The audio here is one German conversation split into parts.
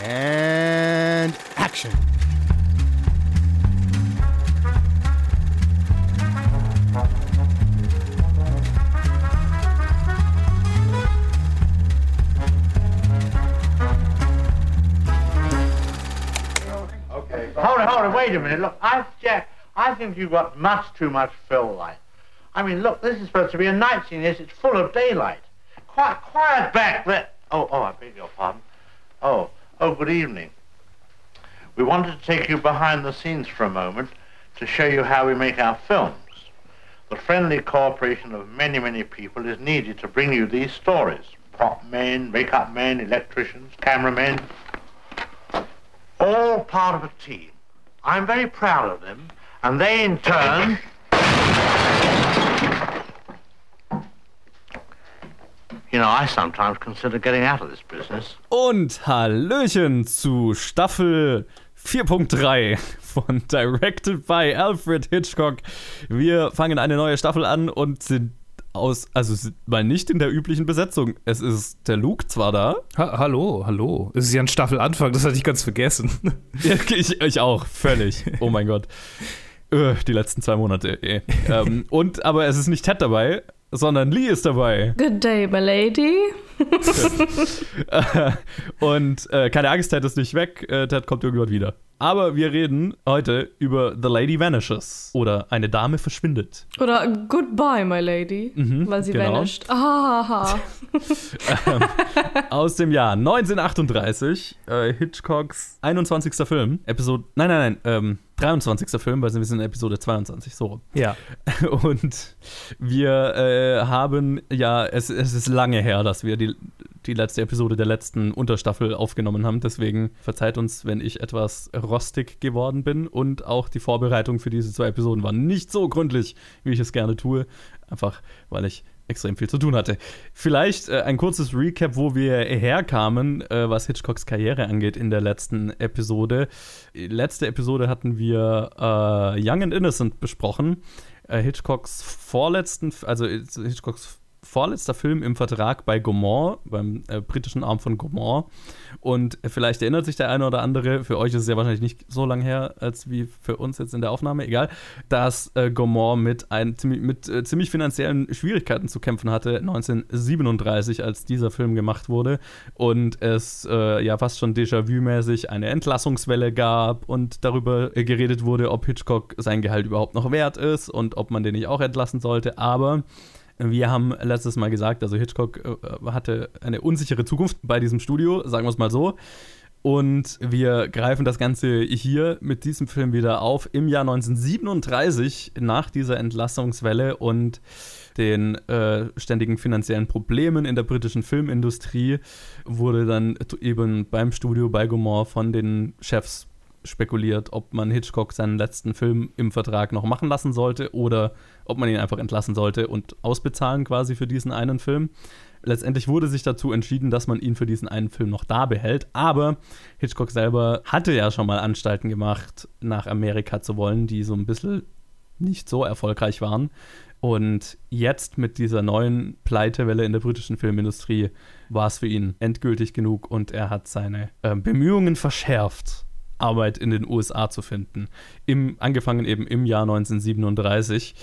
And action. Okay. Hold it, hold it, wait a minute. Look, I, Jack, I think you've got much too much fill light. I mean, look, this is supposed to be a night scene. This it's full of daylight. Quiet, quiet back there. Oh, oh, I beg your pardon. Oh, oh, good evening. We wanted to take you behind the scenes for a moment to show you how we make our films. The friendly cooperation of many, many people is needed to bring you these stories. Prop men, makeup men, electricians, cameramen, all part of a team. I'm very proud of them, and they in turn. You know, I sometimes consider getting out of this business. Und Hallöchen zu Staffel 4.3 von Directed by Alfred Hitchcock. Wir fangen eine neue Staffel an und sind aus, also sind mal nicht in der üblichen Besetzung. Es ist der Luke zwar da. Ha hallo, hallo. Es ist ja ein Staffelanfang, das hatte ich ganz vergessen. Ich, ich auch, völlig. Oh mein Gott. Äh, Die letzten zwei Monate. Eh. Ähm, und aber es ist nicht Ted dabei, sondern Lee ist dabei. Good day, my lady. Und äh, keine Angst, Ted ist nicht weg. Äh, Ted kommt irgendwann wieder. Aber wir reden heute über The Lady Vanishes oder Eine Dame verschwindet. Oder goodbye, my lady. weil sie genau. vanished. Ah, Aus dem Jahr 1938. Äh, Hitchcocks 21. Film. Episode. Nein, nein, nein. Ähm, 23. Film, weil wir sind in Episode 22. So rum. Ja. Und wir äh, haben ja, es, es ist lange her, dass wir die, die letzte Episode der letzten Unterstaffel aufgenommen haben. Deswegen verzeiht uns, wenn ich etwas rostig geworden bin. Und auch die Vorbereitung für diese zwei Episoden war nicht so gründlich, wie ich es gerne tue. Einfach, weil ich extrem viel zu tun hatte. Vielleicht äh, ein kurzes Recap, wo wir herkamen, äh, was Hitchcocks Karriere angeht in der letzten Episode. Letzte Episode hatten wir äh, Young and Innocent besprochen. Äh, Hitchcocks vorletzten, also Hitchcocks vorletzter Film im Vertrag bei Gaumont, beim äh, britischen Arm von Gaumont. Und vielleicht erinnert sich der eine oder andere, für euch ist es ja wahrscheinlich nicht so lange her, als wie für uns jetzt in der Aufnahme, egal, dass äh, Gaumont mit, ein, ziemlich, mit äh, ziemlich finanziellen Schwierigkeiten zu kämpfen hatte, 1937, als dieser Film gemacht wurde. Und es äh, ja fast schon Déjà-vu-mäßig eine Entlassungswelle gab und darüber äh, geredet wurde, ob Hitchcock sein Gehalt überhaupt noch wert ist und ob man den nicht auch entlassen sollte. Aber wir haben letztes Mal gesagt, also Hitchcock äh, hatte eine unsichere Zukunft bei diesem Studio, sagen wir es mal so. Und wir greifen das Ganze hier mit diesem Film wieder auf im Jahr 1937 nach dieser Entlassungswelle und den äh, ständigen finanziellen Problemen in der britischen Filmindustrie wurde dann eben beim Studio bei Gaumont von den Chefs spekuliert, ob man Hitchcock seinen letzten Film im Vertrag noch machen lassen sollte oder ob man ihn einfach entlassen sollte und ausbezahlen quasi für diesen einen Film. Letztendlich wurde sich dazu entschieden, dass man ihn für diesen einen Film noch da behält, aber Hitchcock selber hatte ja schon mal Anstalten gemacht, nach Amerika zu wollen, die so ein bisschen nicht so erfolgreich waren. Und jetzt mit dieser neuen Pleitewelle in der britischen Filmindustrie war es für ihn endgültig genug und er hat seine äh, Bemühungen verschärft, Arbeit in den USA zu finden. Im, angefangen eben im Jahr 1937.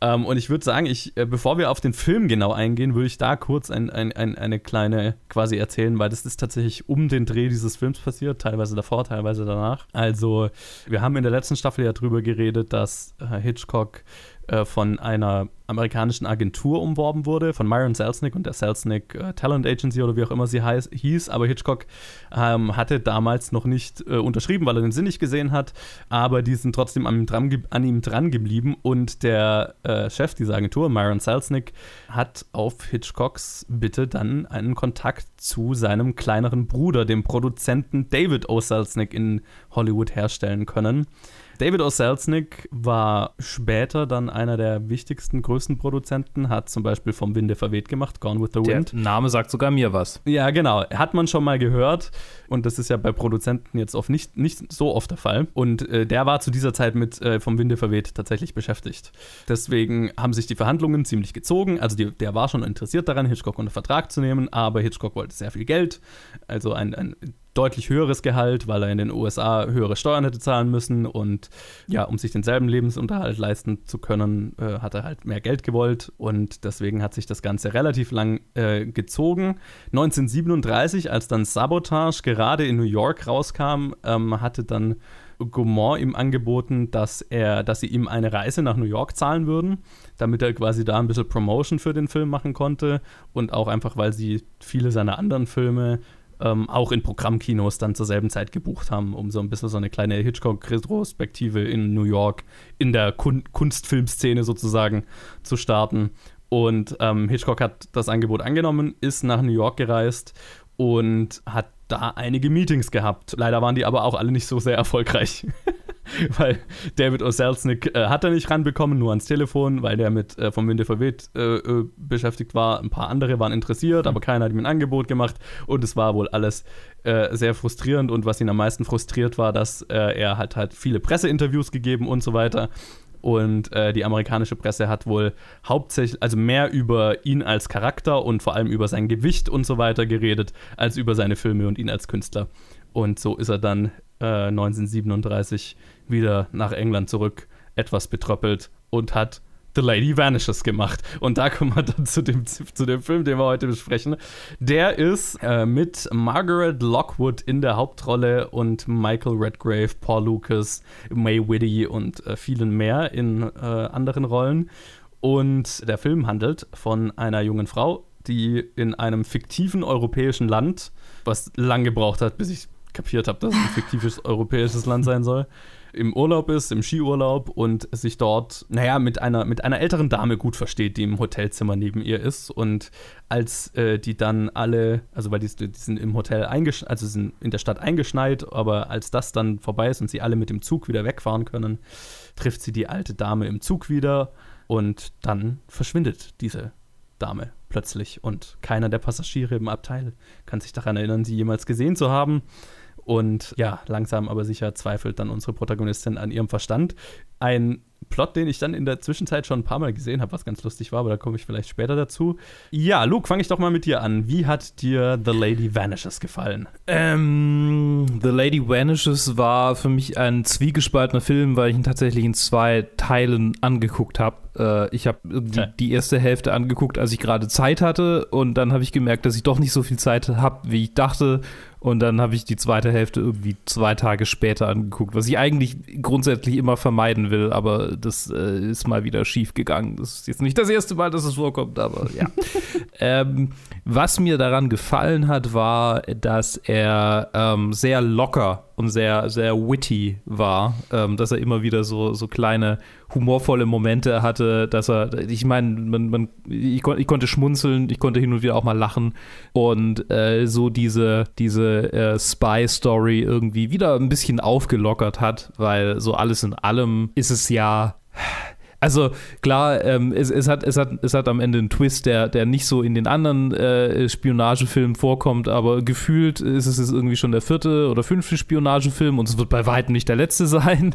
Ähm, und ich würde sagen, ich, äh, bevor wir auf den Film genau eingehen, würde ich da kurz ein, ein, ein, eine kleine quasi erzählen, weil das ist tatsächlich um den Dreh dieses Films passiert, teilweise davor, teilweise danach. Also, wir haben in der letzten Staffel ja drüber geredet, dass äh, Hitchcock äh, von einer amerikanischen Agentur umworben wurde, von Myron Selznick und der Selznick äh, Talent Agency oder wie auch immer sie heiß, hieß. Aber Hitchcock ähm, hatte damals noch nicht äh, unterschrieben, weil er den Sinn nicht gesehen hat. Aber die sind trotzdem an ihm dran, an ihm dran geblieben. Und der äh, Chef dieser Agentur, Myron Selznick, hat auf Hitchcocks Bitte dann einen Kontakt zu seinem kleineren Bruder, dem Produzenten David O. Selznick in Hollywood herstellen können. David O. Selznick war später dann einer der wichtigsten, größten Produzenten, hat zum Beispiel vom Winde verweht gemacht, Gone with the Der Wind. Name sagt sogar mir was. Ja, genau. Hat man schon mal gehört. Und das ist ja bei Produzenten jetzt oft nicht, nicht so oft der Fall. Und äh, der war zu dieser Zeit mit äh, Vom Winde verweht tatsächlich beschäftigt. Deswegen haben sich die Verhandlungen ziemlich gezogen. Also die, der war schon interessiert daran, Hitchcock unter Vertrag zu nehmen, aber Hitchcock wollte sehr viel Geld. Also ein, ein deutlich höheres Gehalt, weil er in den USA höhere Steuern hätte zahlen müssen. Und ja, um sich denselben Lebensunterhalt leisten zu können, äh, hat er halt mehr Geld gewollt. Und deswegen hat sich das Ganze relativ lang äh, gezogen. 1937, als dann Sabotage gerade in New York rauskam, ähm, hatte dann Gaumont ihm angeboten, dass er, dass sie ihm eine Reise nach New York zahlen würden, damit er quasi da ein bisschen Promotion für den Film machen konnte. Und auch einfach, weil sie viele seiner anderen Filme ähm, auch in Programmkinos dann zur selben Zeit gebucht haben, um so ein bisschen so eine kleine Hitchcock-Retrospektive in New York in der Kun Kunstfilmszene sozusagen zu starten. Und ähm, Hitchcock hat das Angebot angenommen, ist nach New York gereist und hat da einige Meetings gehabt. Leider waren die aber auch alle nicht so sehr erfolgreich. weil David O'Selznick äh, hat er nicht ranbekommen, nur ans Telefon, weil der mit äh, vom Winde verweht äh, äh, beschäftigt war. Ein paar andere waren interessiert, aber keiner hat ihm ein Angebot gemacht. Und es war wohl alles äh, sehr frustrierend. Und was ihn am meisten frustriert war, dass äh, er hat halt viele Presseinterviews gegeben und so weiter. Und die amerikanische Presse hat wohl hauptsächlich, also mehr über ihn als Charakter und vor allem über sein Gewicht und so weiter geredet, als über seine Filme und ihn als Künstler. Und so ist er dann äh, 1937 wieder nach England zurück, etwas betröppelt und hat The Lady Vanishes gemacht. Und da kommen wir dann zu dem, zu dem Film, den wir heute besprechen. Der ist äh, mit Margaret Lockwood in der Hauptrolle und Michael Redgrave, Paul Lucas, May Whitty und äh, vielen mehr in äh, anderen Rollen. Und der Film handelt von einer jungen Frau, die in einem fiktiven europäischen Land, was lang gebraucht hat, bis ich kapiert habe, dass es ein fiktives europäisches Land sein soll, im Urlaub ist, im Skiurlaub und sich dort, naja, mit einer, mit einer älteren Dame gut versteht, die im Hotelzimmer neben ihr ist. Und als äh, die dann alle, also weil die, die sind im Hotel eingeschneit, also sind in der Stadt eingeschneit, aber als das dann vorbei ist und sie alle mit dem Zug wieder wegfahren können, trifft sie die alte Dame im Zug wieder und dann verschwindet diese Dame plötzlich und keiner der Passagiere im Abteil kann sich daran erinnern, sie jemals gesehen zu haben. Und ja, langsam aber sicher zweifelt dann unsere Protagonistin an ihrem Verstand. Ein Plot, den ich dann in der Zwischenzeit schon ein paar Mal gesehen habe, was ganz lustig war, aber da komme ich vielleicht später dazu. Ja, Luke, fange ich doch mal mit dir an. Wie hat dir The Lady Vanishes gefallen? Ähm, The Lady Vanishes war für mich ein zwiegespaltener Film, weil ich ihn tatsächlich in zwei Teilen angeguckt habe. Äh, ich habe die, die, erste Hälfte angeguckt, als ich gerade Zeit hatte und dann habe ich gemerkt, dass ich doch nicht so viel Zeit habe, wie ich dachte und dann habe ich die zweite Hälfte irgendwie zwei Tage später angeguckt, was ich eigentlich grundsätzlich immer vermeiden will, aber das äh, ist mal wieder schief gegangen. Das ist jetzt nicht das erste Mal, dass es vorkommt, aber ja. ähm, was mir daran gefallen hat, war, dass er ähm, sehr locker und sehr, sehr witty war, ähm, dass er immer wieder so, so kleine humorvolle Momente hatte, dass er, ich meine, man, man, ich, kon, ich, konnte schmunzeln, ich konnte hin und wieder auch mal lachen und äh, so diese, diese äh, Spy-Story irgendwie wieder ein bisschen aufgelockert hat, weil so alles in allem ist es ja also klar, ähm, es, es, hat, es, hat, es hat am Ende einen Twist, der, der nicht so in den anderen äh, Spionagefilmen vorkommt, aber gefühlt ist es irgendwie schon der vierte oder fünfte Spionagefilm und es wird bei weitem nicht der letzte sein.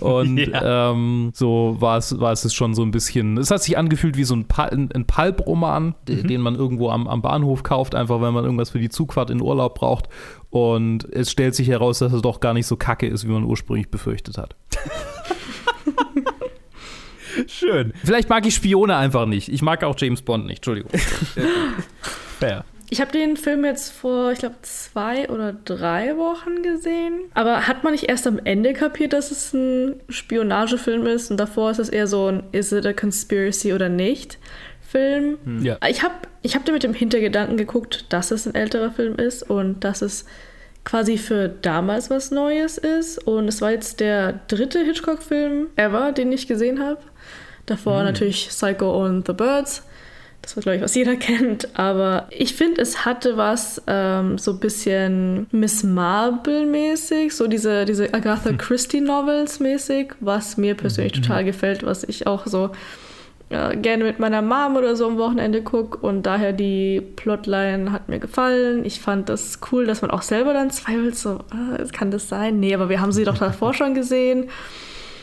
Und ja. ähm, so war es, war es schon so ein bisschen, es hat sich angefühlt wie so ein, Pal ein Pulp-Roman, mhm. den man irgendwo am, am Bahnhof kauft, einfach wenn man irgendwas für die Zugfahrt in Urlaub braucht. Und es stellt sich heraus, dass es doch gar nicht so kacke ist, wie man ursprünglich befürchtet hat. Schön. Vielleicht mag ich Spione einfach nicht. Ich mag auch James Bond nicht. Entschuldigung. Fair. Ich habe den Film jetzt vor, ich glaube, zwei oder drei Wochen gesehen. Aber hat man nicht erst am Ende kapiert, dass es ein Spionagefilm ist? Und davor ist es eher so ein Is it a conspiracy oder nicht? Film. Hm. Ja. Ich habe ich hab den mit dem Hintergedanken geguckt, dass es ein älterer Film ist und dass es quasi für damals was Neues ist. Und es war jetzt der dritte Hitchcock-Film ever, den ich gesehen habe. Davor mhm. natürlich Psycho und The Birds. Das war, glaube ich, was jeder kennt. Aber ich finde, es hatte was ähm, so ein bisschen Miss Marple-mäßig, so diese, diese Agatha Christie-Novels mäßig, was mir persönlich mhm. total gefällt, was ich auch so äh, gerne mit meiner Mom oder so am Wochenende gucke. Und daher die Plotline hat mir gefallen. Ich fand das cool, dass man auch selber dann zweifelt, so, äh, kann das sein? Nee, aber wir haben sie doch davor schon gesehen.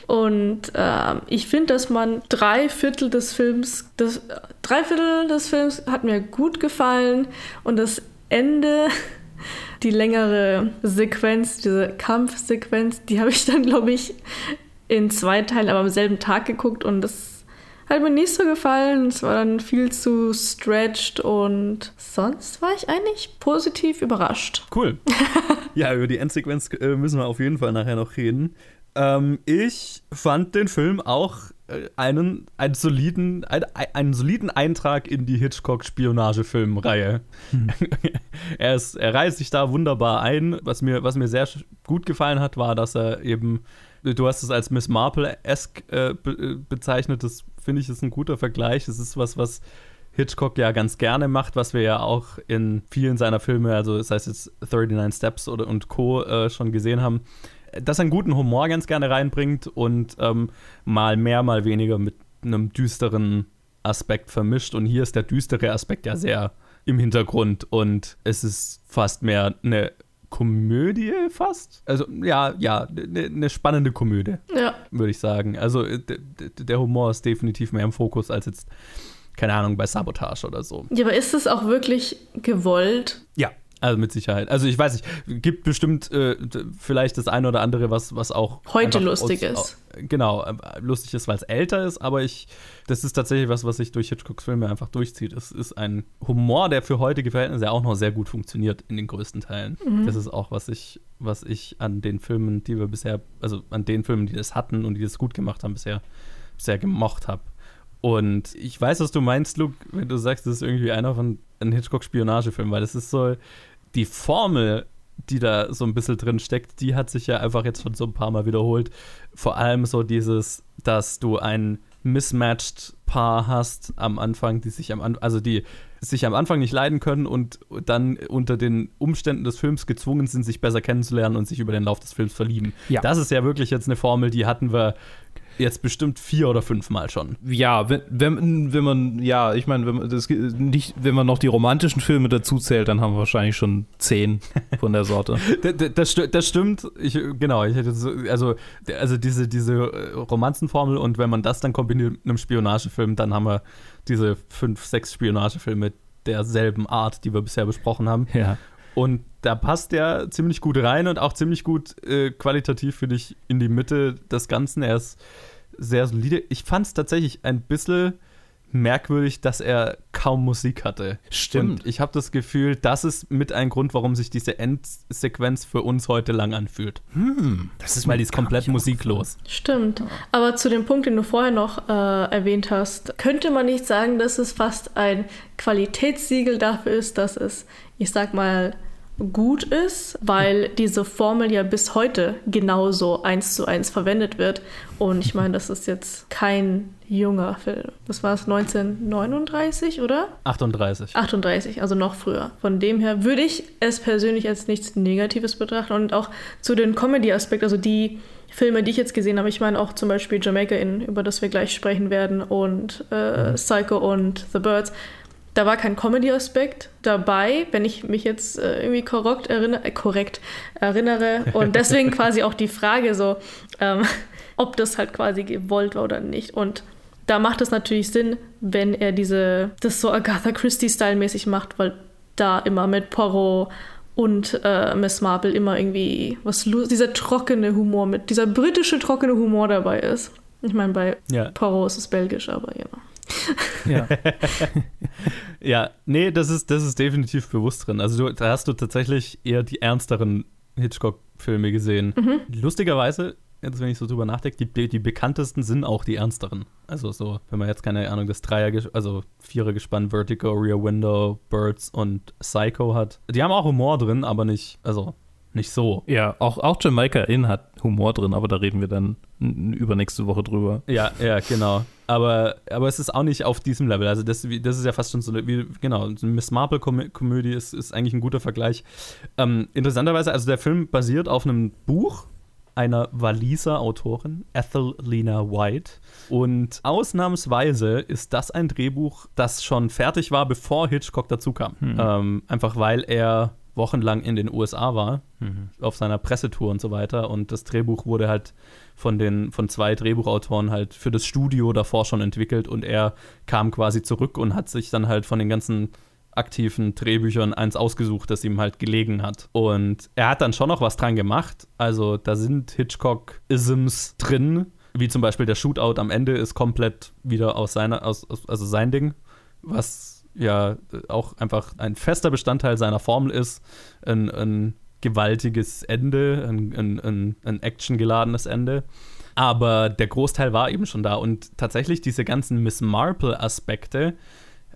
Und äh, ich finde, dass man drei Viertel des Films, das, drei Viertel des Films hat mir gut gefallen und das Ende die längere Sequenz, diese Kampfsequenz, die habe ich dann, glaube ich, in zwei Teilen, aber am selben Tag geguckt und das hat mir nicht so gefallen. Es war dann viel zu stretched und sonst war ich eigentlich positiv überrascht. Cool. ja, über die Endsequenz äh, müssen wir auf jeden Fall nachher noch reden. Ähm, ich fand den Film auch äh, einen, einen, soliden, ein, einen soliden Eintrag in die Hitchcock-Spionagefilmreihe. Hm. er, ist, er reißt sich da wunderbar ein. Was mir, was mir sehr gut gefallen hat, war, dass er eben, du hast es als Miss Marple-esque äh, be äh, bezeichnet, das finde ich ist ein guter Vergleich. Das ist was, was Hitchcock ja ganz gerne macht, was wir ja auch in vielen seiner Filme, also das heißt jetzt 39 Steps oder, und Co. Äh, schon gesehen haben dass er einen guten Humor ganz gerne reinbringt und ähm, mal mehr, mal weniger mit einem düsteren Aspekt vermischt. Und hier ist der düstere Aspekt ja sehr im Hintergrund und es ist fast mehr eine Komödie fast. Also ja, ja, eine ne spannende Komödie, ja. würde ich sagen. Also der Humor ist definitiv mehr im Fokus als jetzt, keine Ahnung, bei Sabotage oder so. Ja, aber ist es auch wirklich gewollt? Ja, also mit Sicherheit. Also ich weiß nicht, gibt bestimmt äh, vielleicht das eine oder andere, was, was auch heute lustig aus, ist. genau, äh, lustig ist, weil es älter ist, aber ich, das ist tatsächlich was, was sich durch Hitchcocks Filme einfach durchzieht. Es ist ein Humor, der für heutige Verhältnisse auch noch sehr gut funktioniert in den größten Teilen. Mhm. Das ist auch, was ich, was ich an den Filmen, die wir bisher, also an den Filmen, die das hatten und die das gut gemacht haben, bisher sehr gemocht habe. Und ich weiß, was du meinst, Luke, wenn du sagst, das ist irgendwie einer von einem Hitchcock-Spionagefilm, weil das ist so, die Formel, die da so ein bisschen drin steckt, die hat sich ja einfach jetzt schon so ein paar Mal wiederholt. Vor allem so dieses, dass du ein mismatched Paar hast am Anfang, die sich am Anfang, also die sich am Anfang nicht leiden können und dann unter den Umständen des Films gezwungen sind, sich besser kennenzulernen und sich über den Lauf des Films verlieben. Ja. Das ist ja wirklich jetzt eine Formel, die hatten wir jetzt bestimmt vier oder fünf Mal schon. Ja, wenn, wenn, wenn man, ja, ich meine, wenn man das nicht, wenn man noch die romantischen Filme dazu zählt, dann haben wir wahrscheinlich schon zehn von der Sorte. das, das, das, stimmt. Ich, genau, ich hätte so, also, also diese, diese äh, Romanzenformel und wenn man das dann kombiniert mit einem Spionagefilm, dann haben wir diese fünf, sechs Spionagefilme derselben Art, die wir bisher besprochen haben. Ja. Und da passt der ziemlich gut rein und auch ziemlich gut äh, qualitativ, finde ich, in die Mitte des Ganzen. Er ist sehr solide. Ich fand es tatsächlich ein bisschen merkwürdig, dass er kaum Musik hatte. Stimmt. Und ich habe das Gefühl, das ist mit ein Grund, warum sich diese Endsequenz für uns heute lang anfühlt. Hm, das ist weil die ist komplett musiklos. Stimmt. Aber zu dem Punkt, den du vorher noch äh, erwähnt hast, könnte man nicht sagen, dass es fast ein Qualitätssiegel dafür ist, dass es, ich sag mal, gut ist, weil diese Formel ja bis heute genauso eins zu eins verwendet wird. Und ich meine, das ist jetzt kein junger Film. Das war es 1939, oder? 38. 38, also noch früher. Von dem her würde ich es persönlich als nichts Negatives betrachten und auch zu den Comedy-Aspekten, also die Filme, die ich jetzt gesehen habe, ich meine auch zum Beispiel Jamaica Inn, über das wir gleich sprechen werden, und äh, mhm. Psycho und The Birds, da war kein Comedy-Aspekt dabei, wenn ich mich jetzt äh, irgendwie korrekt, erinnere, äh, korrekt erinnere. Und deswegen quasi auch die Frage so, ähm, ob das halt quasi gewollt war oder nicht. Und da macht es natürlich Sinn, wenn er diese, das so Agatha Christie-Style-mäßig macht, weil da immer mit Poirot und äh, Miss Marple immer irgendwie was dieser trockene Humor mit, dieser britische trockene Humor dabei ist. Ich meine, bei ja. Poirot ist es belgisch, aber ja. Ja. ja, nee, das ist, das ist definitiv bewusst drin. Also du, da hast du tatsächlich eher die ernsteren Hitchcock-Filme gesehen. Mhm. Lustigerweise, jetzt wenn ich so drüber nachdenke, die, die bekanntesten sind auch die ernsteren. Also so, wenn man jetzt keine Ahnung, das Dreier, also Vierer gespannt, Vertigo, Rear Window, Birds und Psycho hat. Die haben auch Humor drin, aber nicht, also nicht so. Ja, auch, auch Jamaica Inn hat Humor drin, aber da reden wir dann übernächste Woche drüber. Ja, ja, genau. Aber, aber es ist auch nicht auf diesem Level. Also das, das ist ja fast schon so, wie, genau, eine Miss Marple-Komödie ist, ist eigentlich ein guter Vergleich. Ähm, interessanterweise, also der Film basiert auf einem Buch einer Waliser Autorin, Ethel Lena White. Und ausnahmsweise ist das ein Drehbuch, das schon fertig war, bevor Hitchcock dazu kam. Hm. Ähm, einfach weil er wochenlang in den USA war, mhm. auf seiner Pressetour und so weiter. Und das Drehbuch wurde halt von den von zwei Drehbuchautoren halt für das Studio davor schon entwickelt und er kam quasi zurück und hat sich dann halt von den ganzen aktiven Drehbüchern eins ausgesucht, das ihm halt gelegen hat. Und er hat dann schon noch was dran gemacht. Also da sind Hitchcock-Isms drin, wie zum Beispiel der Shootout am Ende ist komplett wieder aus seiner, aus, also sein Ding, was ja auch einfach ein fester Bestandteil seiner Formel ist. Ein, ein gewaltiges Ende, ein, ein, ein, ein actiongeladenes Ende. Aber der Großteil war eben schon da. Und tatsächlich diese ganzen Miss Marple-Aspekte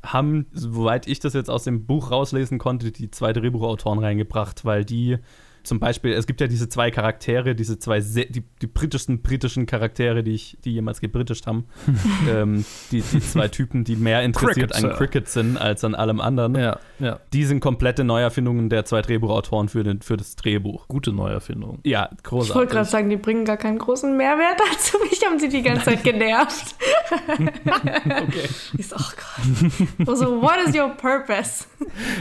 haben, soweit ich das jetzt aus dem Buch rauslesen konnte, die zwei Drehbuchautoren reingebracht, weil die zum Beispiel, es gibt ja diese zwei Charaktere, diese zwei, die, die britischsten britischen Charaktere, die, ich, die jemals gebrittischt haben. ähm, die, die zwei Typen, die mehr interessiert Cricket, an Cricket sind als an allem anderen. Ja, ja. Die sind komplette Neuerfindungen der zwei Drehbuchautoren für, den, für das Drehbuch. Gute Neuerfindungen. Ja, großartig. Ich wollte gerade sagen, die bringen gar keinen großen Mehrwert dazu. Mich haben sie die ganze Zeit genervt. okay. Ich so, oh Gott. Also, what is your purpose?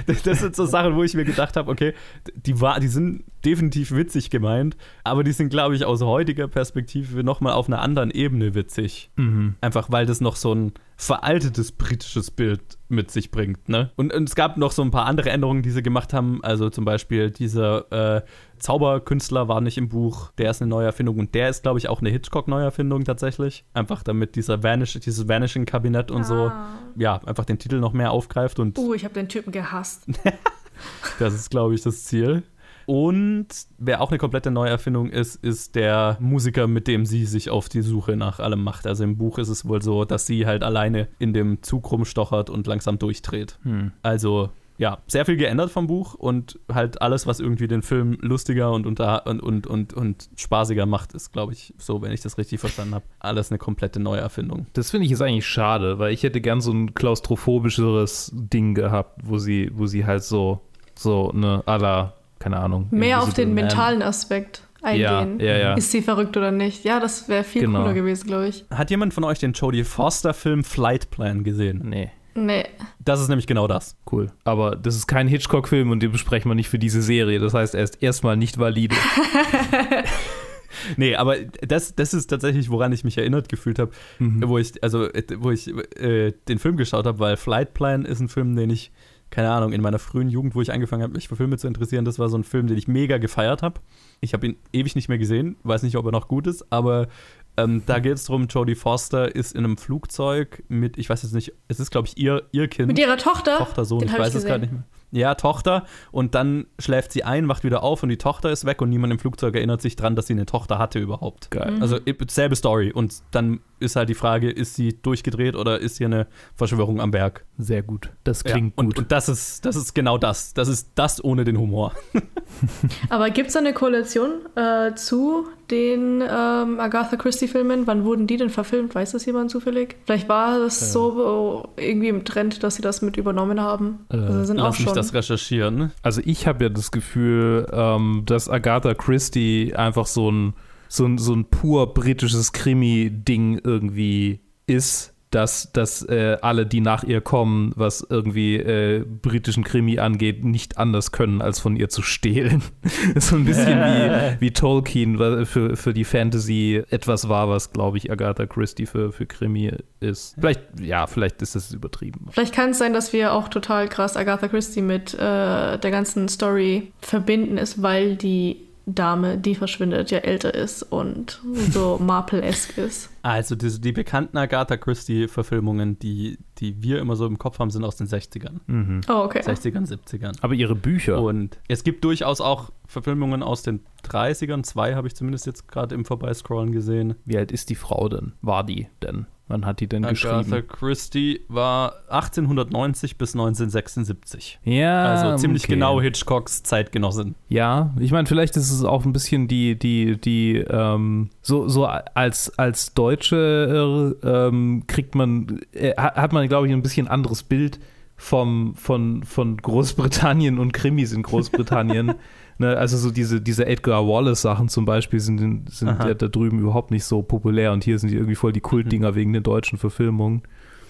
Das sind so Sachen, wo ich mir gedacht habe, okay, die, war, die sind definitiv witzig gemeint, aber die sind, glaube ich, aus heutiger Perspektive nochmal auf einer anderen Ebene witzig. Mhm. Einfach weil das noch so ein veraltetes britisches Bild mit sich bringt. Ne? Und, und, es gab noch so ein paar andere Änderungen, die sie gemacht haben. Also zum Beispiel dieser äh, Zauberkünstler war nicht im Buch, der ist eine Neuerfindung und der ist, glaube ich, auch eine Hitchcock-Neuerfindung tatsächlich. Einfach damit dieser Vanish, dieses Vanishing-Kabinett und ah. so, ja, einfach den Titel noch mehr aufgreift. Und uh, ich habe den Typen gehasst. das ist, glaube ich, das Ziel. Und wer auch eine komplette Neuerfindung ist, ist der Musiker, mit dem sie sich auf die Suche nach allem macht. Also im Buch ist es wohl so, dass sie halt alleine in dem Zug rumstochert und langsam durchdreht. Hm. Also ja, sehr viel geändert vom Buch und halt alles, was irgendwie den Film lustiger und, unter und, und, und, und spaßiger macht, ist, glaube ich, so, wenn ich das richtig verstanden habe, alles eine komplette Neuerfindung. Das finde ich jetzt eigentlich schade, weil ich hätte gern so ein klaustrophobischeres Ding gehabt, wo sie, wo sie halt so, so eine aller keine Ahnung. Mehr auf den mentalen Aspekt eingehen. Ja, ja, ja. Ist sie verrückt oder nicht? Ja, das wäre viel genau. cooler gewesen, glaube ich. Hat jemand von euch den Jodie Foster-Film Flight Plan gesehen? Nee. Nee. Das ist nämlich genau das. Cool. Aber das ist kein Hitchcock-Film und den besprechen wir nicht für diese Serie. Das heißt, er ist erstmal nicht valide. nee, aber das, das ist tatsächlich, woran ich mich erinnert gefühlt habe, mhm. wo ich, also, wo ich äh, den Film geschaut habe, weil Flight Plan ist ein Film, den ich keine Ahnung, in meiner frühen Jugend, wo ich angefangen habe, mich für Filme zu interessieren, das war so ein Film, den ich mega gefeiert habe. Ich habe ihn ewig nicht mehr gesehen, weiß nicht, ob er noch gut ist, aber ähm, da geht es darum, Jodie Foster ist in einem Flugzeug mit, ich weiß jetzt nicht, es ist, glaube ich, ihr, ihr Kind. Mit ihrer Tochter? Tochter, Sohn, ich weiß es gar nicht mehr ja, Tochter. Und dann schläft sie ein, wacht wieder auf und die Tochter ist weg und niemand im Flugzeug erinnert sich dran, dass sie eine Tochter hatte überhaupt. Geil. Mhm. Also selbe Story. Und dann ist halt die Frage, ist sie durchgedreht oder ist hier eine Verschwörung am Berg? Sehr gut. Das klingt ja, und, gut. Und das ist, das ist genau das. Das ist das ohne den Humor. Aber gibt es eine Koalition äh, zu den ähm, Agatha Christie-Filmen? Wann wurden die denn verfilmt? Weiß das jemand zufällig? Vielleicht war das ja. so irgendwie im Trend, dass sie das mit übernommen haben. Äh, also sind auch schon das recherchieren. Also ich habe ja das Gefühl, ähm, dass Agatha Christie einfach so ein, so ein, so ein pur britisches Krimi-Ding irgendwie ist dass, dass äh, alle, die nach ihr kommen, was irgendwie äh, britischen Krimi angeht, nicht anders können, als von ihr zu stehlen. so ein bisschen wie, wie Tolkien für, für die Fantasy etwas war, was, glaube ich, Agatha Christie für, für Krimi ist. Vielleicht, ja, vielleicht ist das übertrieben. Vielleicht kann es sein, dass wir auch total krass Agatha Christie mit äh, der ganzen Story verbinden ist, weil die Dame, die verschwindet, ja älter ist und so Marple-esque ist. Also die, die bekannten Agatha Christie-Verfilmungen, die, die wir immer so im Kopf haben, sind aus den 60ern. Mhm. Oh, okay. 60ern, 70ern. Aber ihre Bücher. Und es gibt durchaus auch Verfilmungen aus den 30ern. Zwei habe ich zumindest jetzt gerade im Vorbeiscrollen gesehen. Wie alt ist die Frau denn? War die denn? Wann hat die denn Agatha geschrieben? Agatha Christie war 1890 bis 1976. Ja. Also ziemlich okay. genau Hitchcocks Zeitgenossin. Ja, ich meine, vielleicht ist es auch ein bisschen die, die, die, ähm, so, so als, als Deutsche äh, ähm, kriegt man, äh, hat man, glaube ich, ein bisschen anderes Bild vom, von, von Großbritannien und Krimis in Großbritannien. Ne, also so diese, diese Edgar Wallace-Sachen zum Beispiel sind, sind ja da drüben überhaupt nicht so populär und hier sind die irgendwie voll die Kultdinger mhm. wegen den deutschen Verfilmungen.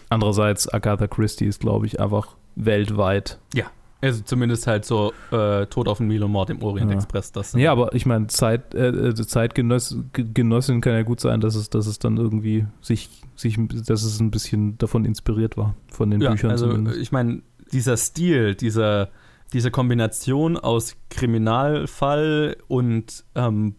Andererseits, Agatha Christie ist, glaube ich, einfach weltweit. Ja. Also zumindest halt so äh, Tod auf den Nil und Mord im Orient ja. Express. Das ja, aber ich meine, Zeit, äh, Zeitgenossin kann ja gut sein, dass es, dass es dann irgendwie sich, sich, dass es ein bisschen davon inspiriert war, von den ja, Büchern also zumindest. Ich meine, dieser Stil, dieser, diese Kombination aus Kriminalfall und ähm,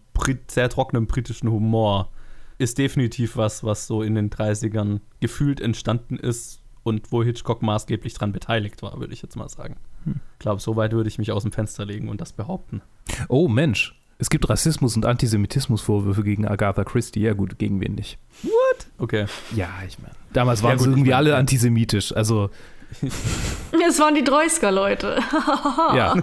sehr trockenem britischen Humor ist definitiv was, was so in den 30ern gefühlt entstanden ist und wo Hitchcock maßgeblich dran beteiligt war, würde ich jetzt mal sagen. Hm. Ich glaube, so weit würde ich mich aus dem Fenster legen und das behaupten. Oh Mensch, es gibt Rassismus und Antisemitismusvorwürfe gegen Agatha Christie. Ja gut, gegen wen nicht? What? Okay. Ja, ich meine, damals waren ja, gut, sie irgendwie ich mein, alle antisemitisch. Also Es waren die Dreusker-Leute. ja.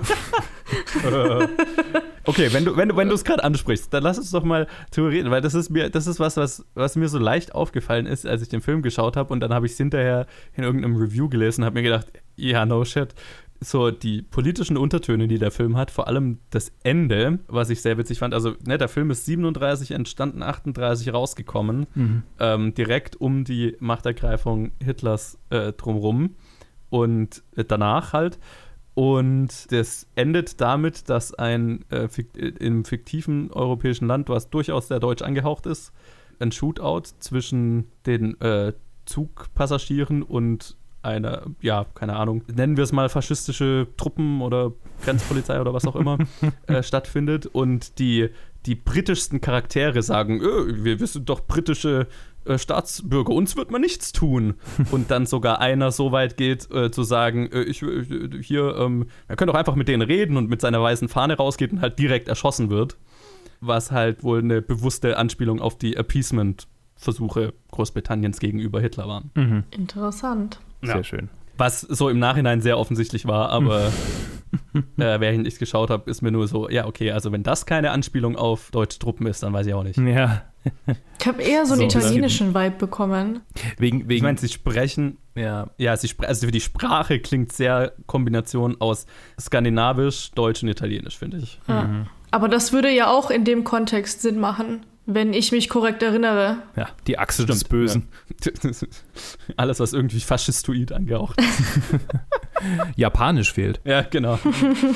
okay, wenn du wenn du wenn du es gerade ansprichst, dann lass uns doch mal theoretisch, weil das ist mir das ist was was was mir so leicht aufgefallen ist, als ich den Film geschaut habe und dann habe ich es hinterher in irgendeinem Review gelesen, habe mir gedacht, ja no shit, so die politischen Untertöne, die der Film hat, vor allem das Ende, was ich sehr witzig fand. Also, ne, der Film ist 37 entstanden, 38 rausgekommen, mhm. ähm, direkt um die Machtergreifung Hitlers äh, drumrum und äh, danach halt. Und das endet damit, dass ein äh, fikt im fiktiven europäischen Land, was durchaus sehr deutsch angehaucht ist, ein Shootout zwischen den äh, Zugpassagieren und einer, ja, keine Ahnung, nennen wir es mal faschistische Truppen oder Grenzpolizei oder was auch immer äh, stattfindet und die, die britischsten Charaktere sagen, öh, wir, wir sind doch britische äh, Staatsbürger, uns wird man nichts tun. und dann sogar einer so weit geht, äh, zu sagen, äh, ich, hier, ähm, er könnte doch einfach mit denen reden und mit seiner weißen Fahne rausgeht und halt direkt erschossen wird. Was halt wohl eine bewusste Anspielung auf die Appeasement-Versuche Großbritanniens gegenüber Hitler waren. Mhm. Interessant. Sehr ja. schön. Was so im Nachhinein sehr offensichtlich war, aber äh, während ich es geschaut habe, ist mir nur so, ja, okay, also wenn das keine Anspielung auf deutsche Truppen ist, dann weiß ich auch nicht. Ja. Ich habe eher so einen so, italienischen Vibe bekommen. Wegen, wegen, ich meine, sie sprechen, ja, ja, sie spre also die Sprache klingt sehr Kombination aus Skandinavisch, Deutsch und Italienisch, finde ich. Ja. Mhm. Aber das würde ja auch in dem Kontext Sinn machen. Wenn ich mich korrekt erinnere. Ja, die Achse Stimmt, des Bösen. Ja. Alles, was irgendwie faschistoid angehaucht ist. Japanisch fehlt. Ja, genau.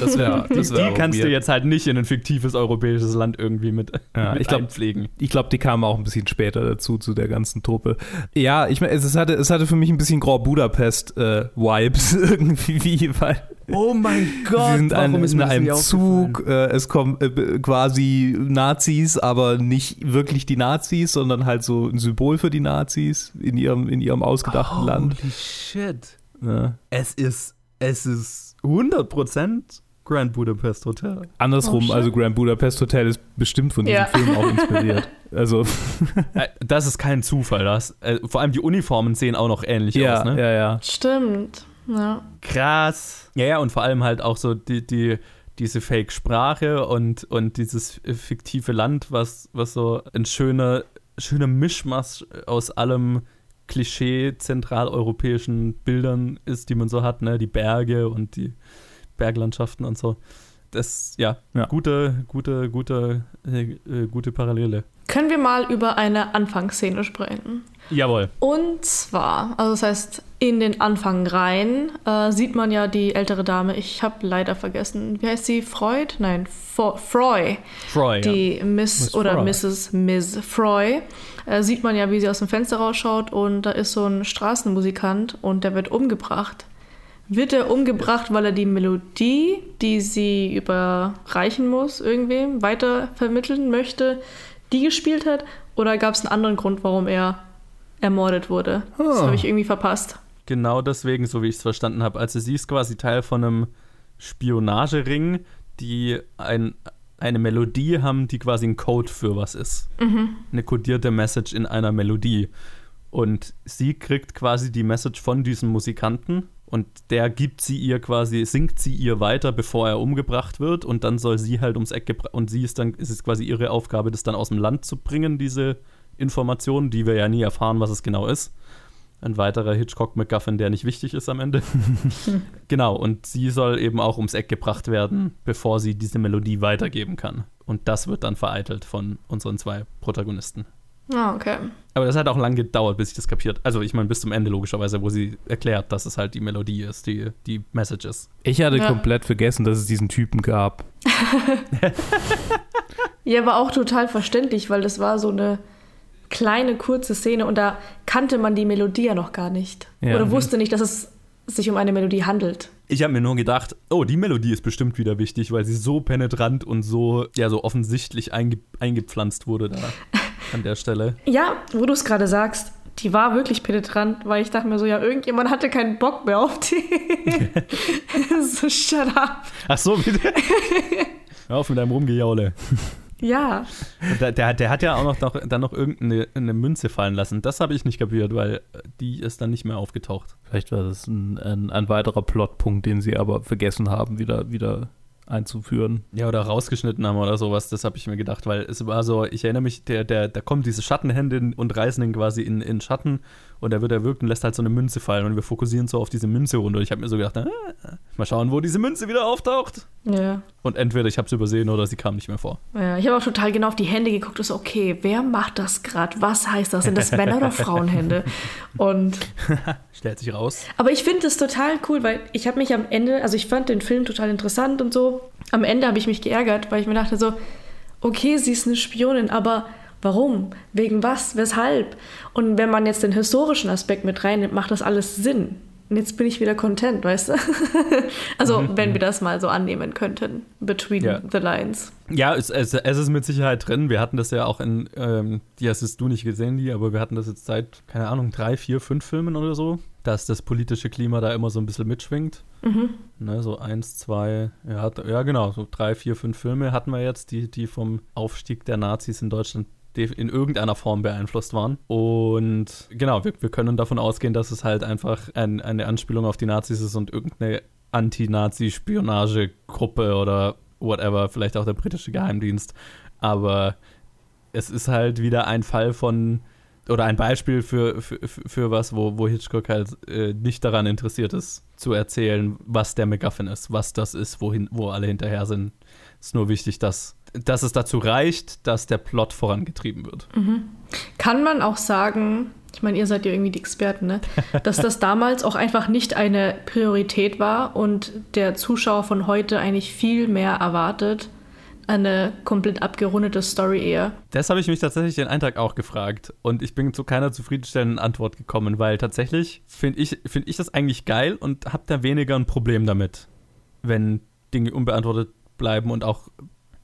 Das wär, das wär die kannst weird. du jetzt halt nicht in ein fiktives europäisches Land irgendwie mit, ja, mit ich glaub, einpflegen. Ich glaube, die kamen auch ein bisschen später dazu, zu der ganzen Truppe. Ja, ich meine, es hatte, es hatte für mich ein bisschen Grand Budapest-Vibes äh, irgendwie, weil Oh mein Gott, sie sind warum ein, ist in einem Zug. Äh, es kommen äh, quasi Nazis, aber nicht wirklich die Nazis, sondern halt so ein Symbol für die Nazis in ihrem, in ihrem ausgedachten Holy Land. Holy shit. Ja. Es ist, es ist 100% Grand Budapest Hotel. Andersrum, oh, also Grand Budapest Hotel ist bestimmt von diesem ja. Film auch inspiriert. Also. Äh, das ist kein Zufall. Das, äh, vor allem die Uniformen sehen auch noch ähnlich ja, aus, ne? Ja, ja. Stimmt. Ja. Krass. Ja, ja, und vor allem halt auch so die, die, diese Fake-Sprache und, und dieses fiktive Land, was, was so ein schöner, schöner Mischmasch aus allem Klischee zentraleuropäischen Bildern ist, die man so hat, ne? Die Berge und die Berglandschaften und so. Das, ja, ja. gute, gute, gute, äh, äh gute Parallele. Können wir mal über eine Anfangsszene sprechen? Jawohl. Und zwar, also das heißt, in den Anfang rein äh, sieht man ja die ältere Dame, ich habe leider vergessen, wie heißt sie? Freud? Nein, Fo Froy. Froy, Die ja. Miss, Miss oder Froy. Mrs. Miss Froy. Äh, sieht man ja, wie sie aus dem Fenster rausschaut und da ist so ein Straßenmusikant und der wird umgebracht. Wird er umgebracht, weil er die Melodie, die sie überreichen muss, irgendwem weiter vermitteln möchte, die gespielt hat? Oder gab es einen anderen Grund, warum er ermordet wurde? Oh. Das habe ich irgendwie verpasst. Genau deswegen, so wie ich es verstanden habe. Also sie ist quasi Teil von einem Spionagering, die ein, eine Melodie haben, die quasi ein Code für was ist. Mhm. Eine kodierte Message in einer Melodie. Und sie kriegt quasi die Message von diesem Musikanten und der gibt sie ihr quasi, singt sie ihr weiter, bevor er umgebracht wird und dann soll sie halt ums Eck gebracht und sie ist dann, ist es quasi ihre Aufgabe, das dann aus dem Land zu bringen, diese Informationen, die wir ja nie erfahren, was es genau ist. Ein weiterer Hitchcock-McGuffin, der nicht wichtig ist am Ende. genau, und sie soll eben auch ums Eck gebracht werden, bevor sie diese Melodie weitergeben kann. Und das wird dann vereitelt von unseren zwei Protagonisten. Ah, okay. Aber das hat auch lange gedauert, bis ich das kapiert. Also ich meine, bis zum Ende logischerweise, wo sie erklärt, dass es halt die Melodie ist, die, die Message ist. Ich hatte ja. komplett vergessen, dass es diesen Typen gab. ja, aber auch total verständlich, weil das war so eine kleine, kurze Szene und da kannte man die Melodie ja noch gar nicht. Ja. Oder wusste nicht, dass es sich um eine Melodie handelt. Ich habe mir nur gedacht, oh, die Melodie ist bestimmt wieder wichtig, weil sie so penetrant und so, ja, so offensichtlich einge eingepflanzt wurde da an der Stelle. Ja, wo du es gerade sagst, die war wirklich penetrant, weil ich dachte mir so, ja, irgendjemand hatte keinen Bock mehr auf die. so, shut up. Ach so, bitte. Hör auf mit deinem Rumgejaule. Ja. Der, der, der, hat ja auch noch, noch dann noch irgendeine Münze fallen lassen. Das habe ich nicht kapiert, weil die ist dann nicht mehr aufgetaucht. Vielleicht war das ein, ein, ein weiterer Plotpunkt, den sie aber vergessen haben, wieder, wieder einzuführen. Ja, oder rausgeschnitten haben oder sowas, das habe ich mir gedacht, weil es war so, ich erinnere mich, der, der, da kommen diese Schattenhände und reißen ihn quasi in, in Schatten und er wird erwürgt und lässt halt so eine Münze fallen und wir fokussieren so auf diese Münze runter. Und ich habe mir so gedacht, ah, mal schauen, wo diese Münze wieder auftaucht. Ja. Und entweder ich habe es übersehen oder sie kam nicht mehr vor. Ja, ich habe auch total genau auf die Hände geguckt und so, okay, wer macht das gerade? Was heißt das? Sind das Männer- oder Frauenhände? Und. Stellt sich raus. Aber ich finde das total cool, weil ich habe mich am Ende, also ich fand den Film total interessant und so. Am Ende habe ich mich geärgert, weil ich mir dachte so, okay, sie ist eine Spionin, aber Warum? Wegen was? Weshalb? Und wenn man jetzt den historischen Aspekt mit reinnimmt, macht das alles Sinn. Und jetzt bin ich wieder content, weißt du? also, mhm. wenn wir das mal so annehmen könnten, between ja. the lines. Ja, es, es, es, ist mit Sicherheit drin. Wir hatten das ja auch in, ähm, die hast du nicht gesehen, die, aber wir hatten das jetzt seit, keine Ahnung, drei, vier, fünf Filmen oder so, dass das politische Klima da immer so ein bisschen mitschwingt. Mhm. Ne, so eins, zwei, ja, ja, genau, so drei, vier, fünf Filme hatten wir jetzt, die, die vom Aufstieg der Nazis in Deutschland in irgendeiner Form beeinflusst waren. Und genau, wir, wir können davon ausgehen, dass es halt einfach ein, eine Anspielung auf die Nazis ist und irgendeine Anti-Nazi-Spionagegruppe oder whatever, vielleicht auch der britische Geheimdienst. Aber es ist halt wieder ein Fall von oder ein Beispiel für, für, für was, wo, wo Hitchcock halt äh, nicht daran interessiert ist, zu erzählen, was der MacGuffin ist, was das ist, wohin, wo alle hinterher sind. Es ist nur wichtig, dass dass es dazu reicht, dass der Plot vorangetrieben wird. Mhm. Kann man auch sagen, ich meine, ihr seid ja irgendwie die Experten, ne? dass das damals auch einfach nicht eine Priorität war und der Zuschauer von heute eigentlich viel mehr erwartet, eine komplett abgerundete Story eher. Das habe ich mich tatsächlich den Eintrag auch gefragt und ich bin zu keiner zufriedenstellenden Antwort gekommen, weil tatsächlich finde ich, find ich das eigentlich geil und habe da weniger ein Problem damit, wenn Dinge unbeantwortet bleiben und auch